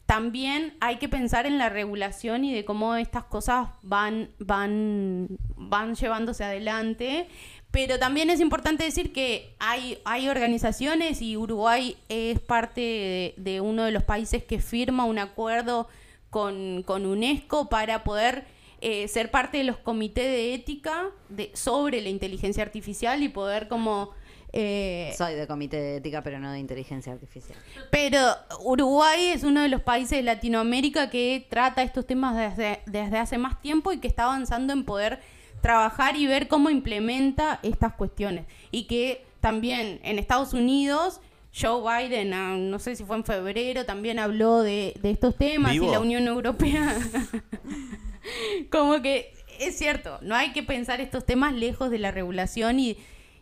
También hay que pensar en la regulación y de cómo estas cosas van, van, van llevándose adelante. Pero también es importante decir que hay, hay organizaciones y Uruguay es parte de, uno de los países que firma un acuerdo con, con UNESCO para poder eh, ser parte de los comités de ética de, sobre la inteligencia artificial y poder como... eh, Soy de comité de ética, pero no de inteligencia artificial. pero Uruguay es uno de los países de Latinoamérica que trata estos temas desde, desde hace más tiempo y que está avanzando en poder trabajar y ver cómo implementa estas cuestiones. Y que también en Estados Unidos, Joe Biden, ah, no sé si fue en febrero, también habló de, de estos temas ¿Vivo? y la Unión Europea. (laughs) como que es cierto, no hay que pensar estos temas lejos de la regulación y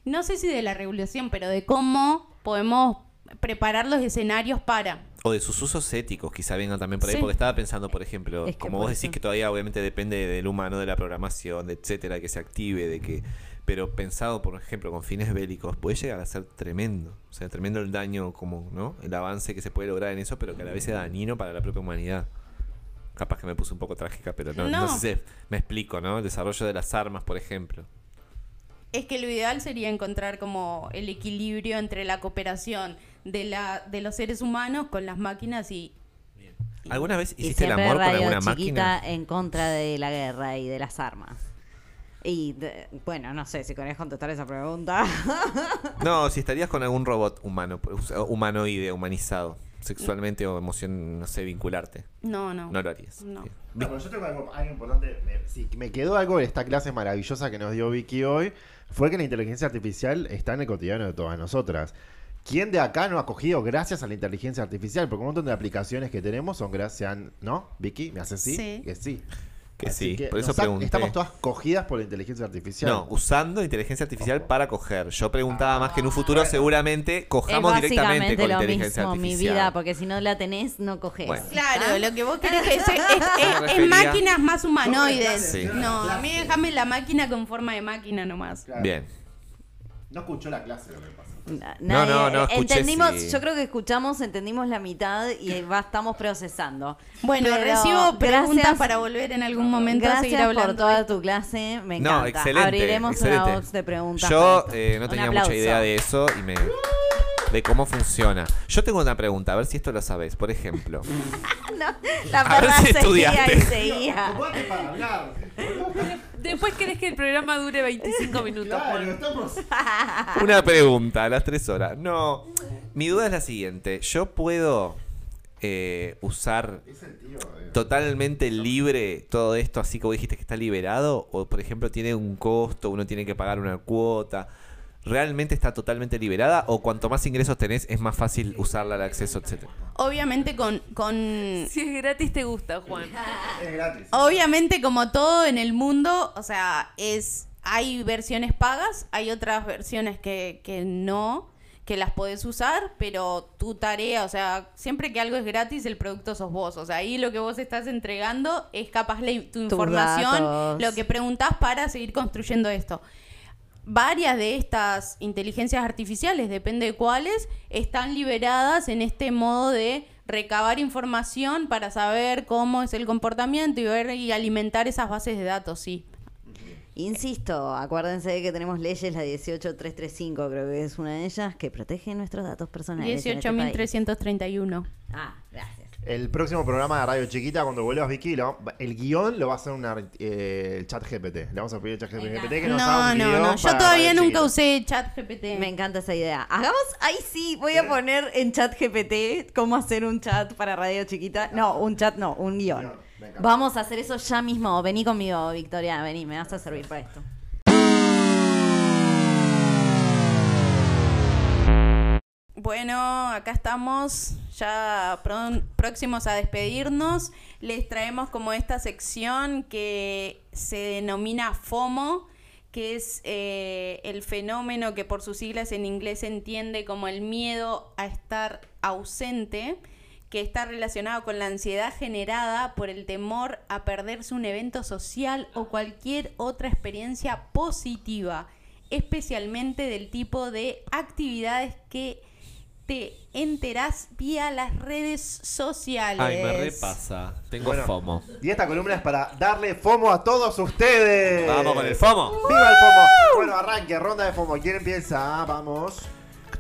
no sé si de la regulación, pero de cómo podemos preparar los escenarios para. O de sus usos éticos, quizá vengan también por ahí, Sí. porque estaba pensando, por ejemplo, Es que como vos decís eso- que todavía obviamente depende del humano, de la programación, de etcétera, que se active, de que pero pensado, por ejemplo, con fines bélicos, puede llegar a ser tremendo. O sea, tremendo el daño, como, ¿no? El avance que se puede lograr en eso, pero que a la vez sea dañino para la propia humanidad. Capaz que me puse un poco trágica, pero no, no No. sé si me explico, ¿no? El desarrollo de las armas, por ejemplo. Es que lo ideal sería encontrar como el equilibrio entre la cooperación de, la, de los seres humanos con las máquinas y... ¿Alguna vez Y hiciste el amor con Radio alguna Chiquita máquina? en contra de la guerra y de las armas. Y de- bueno, no sé si querés contestar esa pregunta. (laughs) No, si estarías con algún robot humano, sea, humanoide, humanizado, sexualmente o emoción, no sé, vincularte. No, no. No lo harías. No. No, pero yo tengo algo, algo importante. Me, si me quedó algo de esta clase maravillosa que nos dio Vicky hoy, fue que la inteligencia artificial está en el cotidiano de todas nosotras. ¿Quién de acá no ha cogido gracias a la inteligencia artificial? Porque un montón de aplicaciones que tenemos son gracias, ¿no? Vicky, ¿me hace sí? Sí. Que sí. Que Así sí, por eso pregunté. Estamos todas cogidas por la inteligencia artificial. No, usando inteligencia artificial para coger. Yo preguntaba más que en un Ah, futuro bueno. seguramente es cojamos directamente con lo inteligencia mismo, mi artificial. vida, porque si no la tenés, no coges. Bueno. Claro, lo que vos querés es, es- es- es refería- máquinas más humanoides. Sí. No, a mí déjame la máquina con forma de máquina nomás. Claro. Bien. No escuchó la clase lo que pasa. No, no, no, escuché entendimos, sí. yo creo que escuchamos, entendimos la mitad y va, estamos procesando. Bueno, Pero recibo preguntas gracias- para volver en algún momento a seguir Gracias hablando. por toda tu clase, me No, encanta. excelente. Abriremos excelente. una box de preguntas. Yo eh, no tenía mucha idea de eso y me. de cómo funciona. Yo tengo una pregunta, a ver si esto lo sabes. Por ejemplo, (laughs) La A ver si seguía y seguía. para hablar. (laughs) Después querés que el programa dure 25 minutos, Juan. estamos. (laughs) una pregunta a las tres horas. No, mi duda es la siguiente. ¿Yo puedo eh, usar totalmente libre todo esto, así como dijiste que está liberado? ¿O, por ejemplo, tiene un costo, uno tiene que pagar una cuota? ¿Realmente está totalmente liberada? ¿O cuanto más ingresos tenés, es más fácil usarla al acceso, etcétera? Obviamente con, con Si es gratis, te gusta, Juan. Es gratis. Obviamente, como todo en el mundo, o sea, es hay versiones pagas, hay otras versiones que, que no, que las podés usar, pero tu tarea, o sea, siempre que algo es gratis, el producto sos vos. O sea, ahí lo que vos estás entregando es capaz la- tu información, datos. lo que preguntás para seguir construyendo esto. Varias de estas inteligencias artificiales, depende de cuáles, están liberadas en este modo de recabar información para saber cómo es el comportamiento y ver y alimentar esas bases de datos, sí. Insisto, acuérdense que tenemos leyes, la 18335 creo que es una de ellas, que protege nuestros datos personales. en este país. 18.331. Ah, gracias. El próximo programa de Radio Chiquita, cuando vuelvas Vicky, lo- el guion lo va a hacer una, eh, el chat GPT. Le vamos a pedir al chat GPT que nos haga No, un no, guion no. Yo todavía nunca Chiquita. usé chat GPT. Me encanta esa idea. Hagamos, ahí sí, voy a poner en chat GPT cómo hacer un chat para Radio Chiquita. No, un chat no, un guion. Vamos a hacer eso ya mismo. Vení conmigo, Victoria, vení, me vas a servir para esto. Bueno, acá estamos ya próximos a despedirnos. Les traemos como esta sección que se denomina FOMO, que es eh, el fenómeno que por sus siglas en inglés se entiende como el miedo a estar ausente, que está relacionado con la ansiedad generada por el temor a perderse un evento social o cualquier otra experiencia positiva, especialmente del tipo de actividades que te enterás vía las redes sociales. Ay, me repasa. Tengo Bueno, FOMO. Y esta columna es para darle FOMO a todos ustedes. Vamos con el FOMO. ¡Viva el FOMO! Bueno, arranque, ronda de FOMO. ¿Quién empieza? Vamos.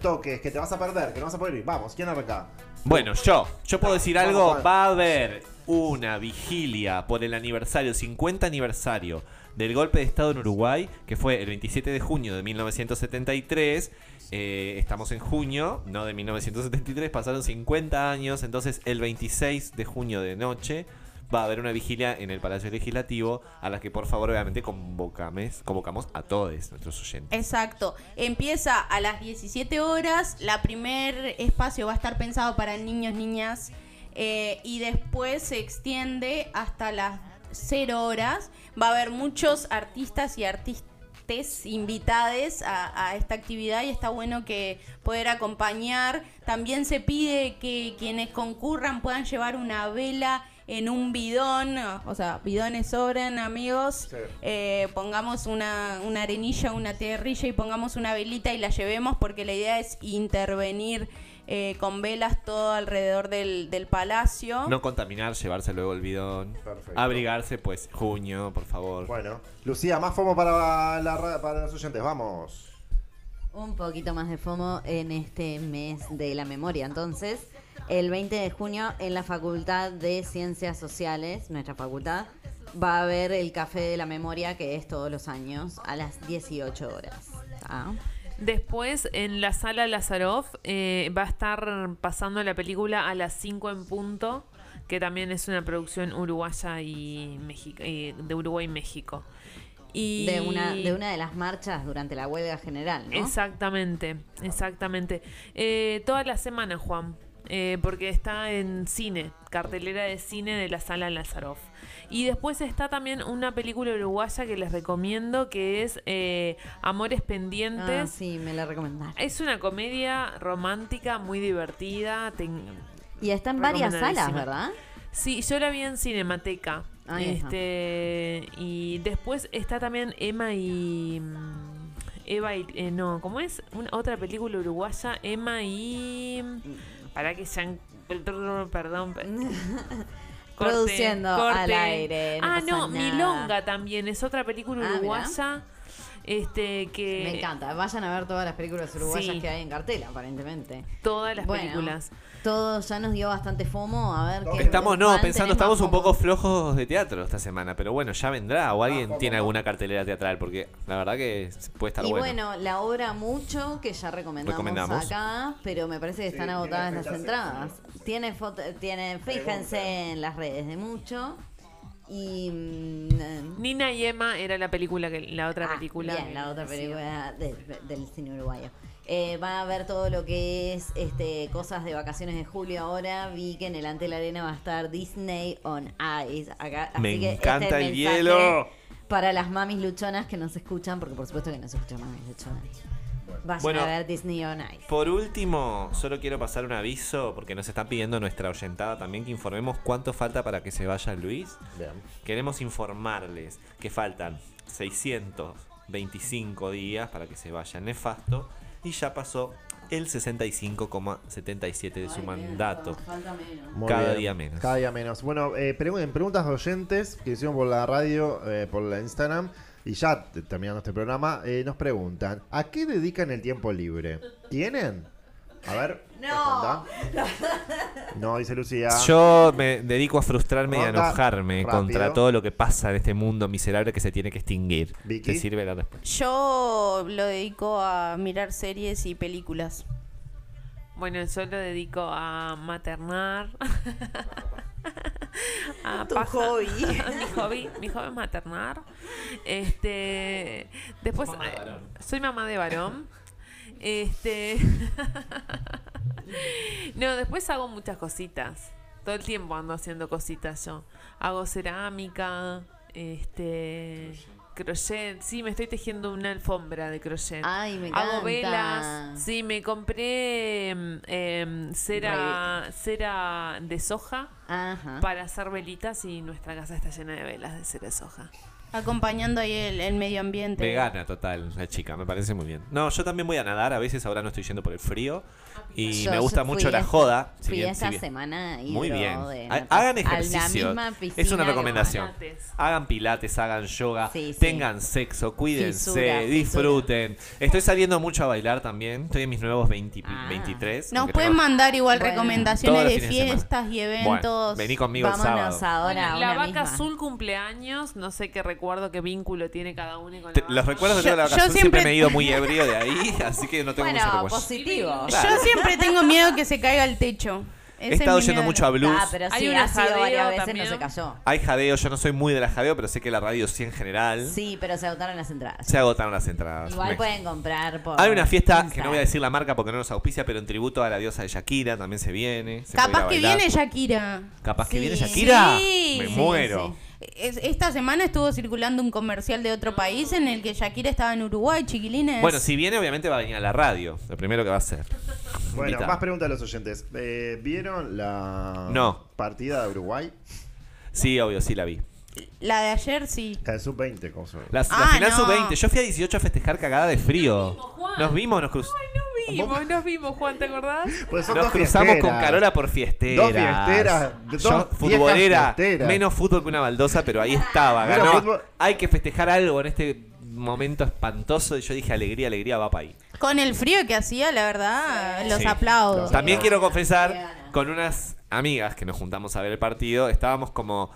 Toques, que te vas a perder, que no vas a poder ir. Vamos, ¿quién arranca? Bueno, yo, yo puedo decir algo. Va a haber una vigilia por el aniversario, 50 aniversario del golpe de Estado en Uruguay, que fue el 27 de junio de 1973. Eh, estamos en junio, no de 1973, pasaron 50 años, entonces el 26 de junio de noche va a haber una vigilia en el Palacio Legislativo a la que por favor obviamente convocamos, convocamos a todos nuestros oyentes. Exacto. Empieza a las 17 horas. La primer espacio va a estar pensado para niños, niñas. eh, y después se extiende hasta las 0 horas. Va a haber muchos artistas y artistas invitados a, a esta actividad y está bueno que poder acompañar. También se pide que quienes concurran puedan llevar una vela en un bidón, o sea, bidones sobran, amigos. Sí. Eh, pongamos una, una arenilla, una tierrilla y pongamos una velita y la llevemos porque la idea es intervenir eh, con velas todo alrededor del, del palacio. No contaminar, llevarse luego el bidón. Perfecto. Abrigarse, pues, junio, por favor. Bueno, Lucía, más FOMO para, la, ra- para los oyentes. Vamos. Un poquito más de FOMO en este mes de la memoria. Entonces, el 20 de junio en la Facultad de Ciencias Sociales, nuestra facultad, va a haber el Café de la Memoria, que es todos los años, a las 18 horas. ¿tá? Después, en la sala Lazaroff, eh, va a estar pasando la película a las 5 en punto, que también es una producción uruguaya y, y de Uruguay y México. Y De, una, de una de las marchas durante la huelga general, ¿no? Exactamente, exactamente. Eh, toda la semana, Juan, eh, porque está en cine, cartelera de cine de la sala Lazaroff. Y después está también una película uruguaya que les recomiendo, que es eh, Amores Ah, Pendientes. sí, me la recomendaron. Es una comedia romántica muy divertida. ten- Y está en varias salas. ¿verdad? Sí, yo la vi en Cinemateca. Ahí está. este y después está también Emma y mm, Eva y eh, no, ¿cómo es? Una, otra película uruguaya, Emma y para que sean perdón, pe- (laughs) corte, Produciendo al aire, no ah, no, nada. Milonga también es otra película Ah, uruguaya. Este que Me encanta. Vayan a ver todas las películas uruguayas Sí. que hay en cartela, aparentemente. todas las Bueno, películas. Todo ya nos dio bastante FOMO. A ver qué. Estamos, no, pensando, estamos un poco flojos de teatro esta semana, pero bueno, ya vendrá. O alguien tiene alguna cartelera teatral, porque la verdad que puede estar Y bueno. bueno, la obra Mucho, que ya recomendamos, Recomendamos. acá, pero me parece que están agotadas las entradas. Tiene foto, tiene, fíjense en las redes de Mucho. Y. mm, Nina y Emma era la película que la otra Ah, película. Bien, la otra película de- del cine uruguayo. Eh, va a ver todo lo que es este cosas de vacaciones de julio. Ahora vi que en el Ante la Arena va a estar Disney on Ice. Acá, así Me que encanta este el hielo. Para las mamis luchonas que nos escuchan, porque por supuesto que nos escuchan mamis luchonas. Vayan Bueno. a ver Disney on Ice. Por último, solo quiero pasar un aviso, porque nos están pidiendo nuestra oyentada también que informemos cuánto falta para que se vaya Luis. Bien. Queremos informarles que faltan 600 25 días para que se vaya nefasto y ya pasó el 65,77 de su mandato. Muy Cada bien. día menos. Cada día menos. Bueno, eh, pregu- en preguntas oyentes que hicieron por la radio, eh, por la Instagram, y ya terminando este programa, eh, nos preguntan, ¿a qué dedican el tiempo libre? ¿Tienen? A ver, No. No, dice Lucía. Yo me dedico a frustrarme y a enojarme rápido. contra todo lo que pasa en este mundo miserable que se tiene que extinguir. Vicky. ¿Te sirve la respuesta? Yo lo dedico a mirar series y películas. Bueno, yo lo dedico a maternar. (laughs) a Tu paja- hobby. (laughs) mi hobby. Mi hobby es maternar. Este. Después. Mamá de varón. soy mamá de varón. Este. (laughs) no, después hago muchas cositas. Todo el tiempo ando haciendo cositas yo. Hago cerámica. Este. Crochet. Sí, me estoy tejiendo una alfombra de crochet. Ay, me Hago velas. Sí, me compré em, cera, cera de soja Ajá. para hacer velitas y nuestra casa está llena de velas de cera de soja. Acompañando ahí el, el medio ambiente. Vegana total, la chica, me parece muy bien. No, yo también voy a nadar, a veces ahora no estoy yendo por el frío. Y Yo me gusta fui mucho la esta- joda. si Fui bien- esa si bien- semana y Muy bien. de Ha-. Hagan ejercicio. la misma Es una recomendación. Pilates. Hagan pilates, hagan yoga, Sí, sí. tengan sexo, cuídense, Fisura, fisura. disfruten. Estoy saliendo mucho a bailar también. Estoy en mis nuevos 20 Ah. 23. Nos aunque pueden mandar igual Bueno. recomendaciones Todos los de fines de semana. fiestas y eventos. Bueno, vení conmigo el Vámonos sábado. ahora a la una vaca misma. azul cumpleaños, no sé qué recuerdo, qué vínculo tiene cada uno con la Te- vaca. los recuerdos Yo- de la yo siempre... siempre- me he ido muy ebrio de ahí, (laughs) así que no tengo mucho Bueno, recuerdo. positivo. Claro. Yo siempre tengo miedo que se caiga el techo. He Ese es estado mi yendo miedo. mucho a blues. Ah, pero Hay sí, un ha sido jadeo varias veces, también. no se cayó. Hay jadeo, yo no soy muy de la jadeo, pero sé que la radio sí en general. Sí, pero se agotaron las entradas. Se agotaron las entradas. Igual Me- pueden comprar por. Hay una fiesta, que no voy a decir la marca porque no nos auspicia, pero en tributo a la diosa de Shakira también se viene. se puede ir a Capaz que bailar. viene Shakira. Capaz que Sí. viene Shakira. Sí, Me sí, muero. Es- esta semana estuvo circulando un comercial de otro país en el que Shakira estaba en Uruguay, chiquilines. Bueno, si viene, obviamente va a venir a la radio. Lo primero que va a hacer. Bueno, más preguntas de los oyentes. Eh, ¿Vieron la No. partida de Uruguay? Sí, obvio, sí la vi. La de ayer sí. La de sub-20, ¿cómo se llama? La, la Ah, final no. sub-20. Yo fui a 18 a festejar cagada de frío. Juan. Nos vimos, nos cruzamos. Nos vimos, (laughs) nos vimos, Juan, ¿te acordás? Pues Nos cruzamos con. Carola por fiesteras. Dos fiesteras, dos Yo, futbolera, fiesteras. menos fútbol que una baldosa, pero ahí estaba. Ganó. fútbol. Hay que festejar algo en este momento espantoso. Y yo dije, alegría, alegría, va para ahí. Con el frío que hacía, la verdad, los Sí. aplaudo. También quiero confesar, con unas amigas que nos juntamos a ver el partido, estábamos como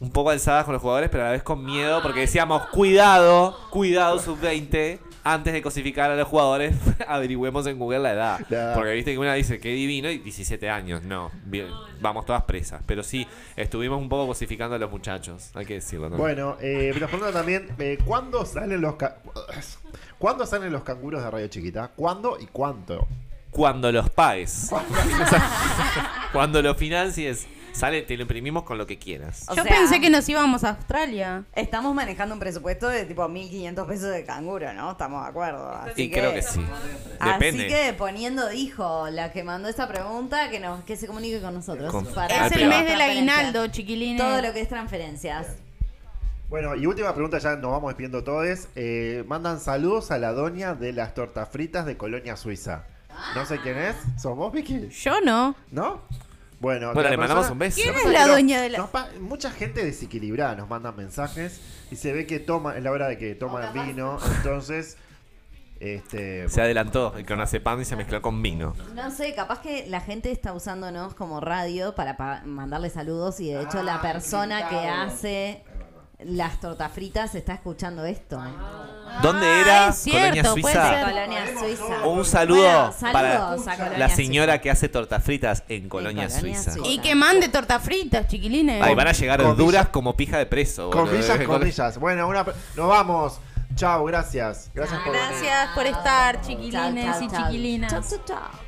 un poco alzadas con los jugadores, pero a la vez con miedo, porque decíamos, cuidado, cuidado sub-20, antes de cosificar a los jugadores, (laughs) averigüemos en Google la edad. Porque viste que una dice, qué divino, y 17 años, no, bien, vamos todas presas. Pero sí, estuvimos un poco cosificando a los muchachos, hay que decirlo. ¿no? Bueno, eh, nos preguntan también, eh, ¿cuándo salen los ca- ¿Cuándo salen los canguros de Radio Chiquita? ¿Cuándo y cuánto? Cuando los pagues. (laughs) (laughs) Cuando lo financies, sale, te lo imprimimos con lo que quieras. O Yo sea, pensé que nos íbamos a Australia. Estamos manejando un presupuesto de tipo 1500 pesos de canguro, ¿no? Estamos de acuerdo. Así Y creo que sí. Así Depende. que poniendo dijo la que mandó esta pregunta que nos que se comunique con nosotros. Con- para Es el mes del aguinaldo, chiquilines. Todo lo que es transferencias. Bueno, y última pregunta, ya nos vamos despidiendo todos. Eh, mandan saludos a la doña de las tortas fritas de Colonia Suiza. No sé quién es. ¿Sos vos, Vicky? Yo no. ¿No? Bueno, le mandamos persona- un beso. ¿Quién es la doña de la- mucha gente desequilibrada nos manda mensajes y se ve que toma, es la hora de que toman vino, entonces este Se adelantó el clonazepam y se mezcló con vino. No sé, capaz que la gente está usándonos como radio para pa- mandarle saludos y de hecho Ah, la persona que hace las tortafritas está escuchando esto. ¿eh? Ah, ¿Dónde era? Ah, cierto, Colonia Suiza. Colonia Suiza. Un saludo bueno, para la señora que hace tortafritas en Colonia, en Colonia Suiza. Y que mande tortafritas, chiquilines. Ahí van a llegar Comillas. duras como pija de preso. Comillas, comillas. (laughs) Bueno, una... nos vamos. Chao, gracias. Gracias, ah, por, gracias por estar, chiquilines y chiquilinas. Chao, chao, chao.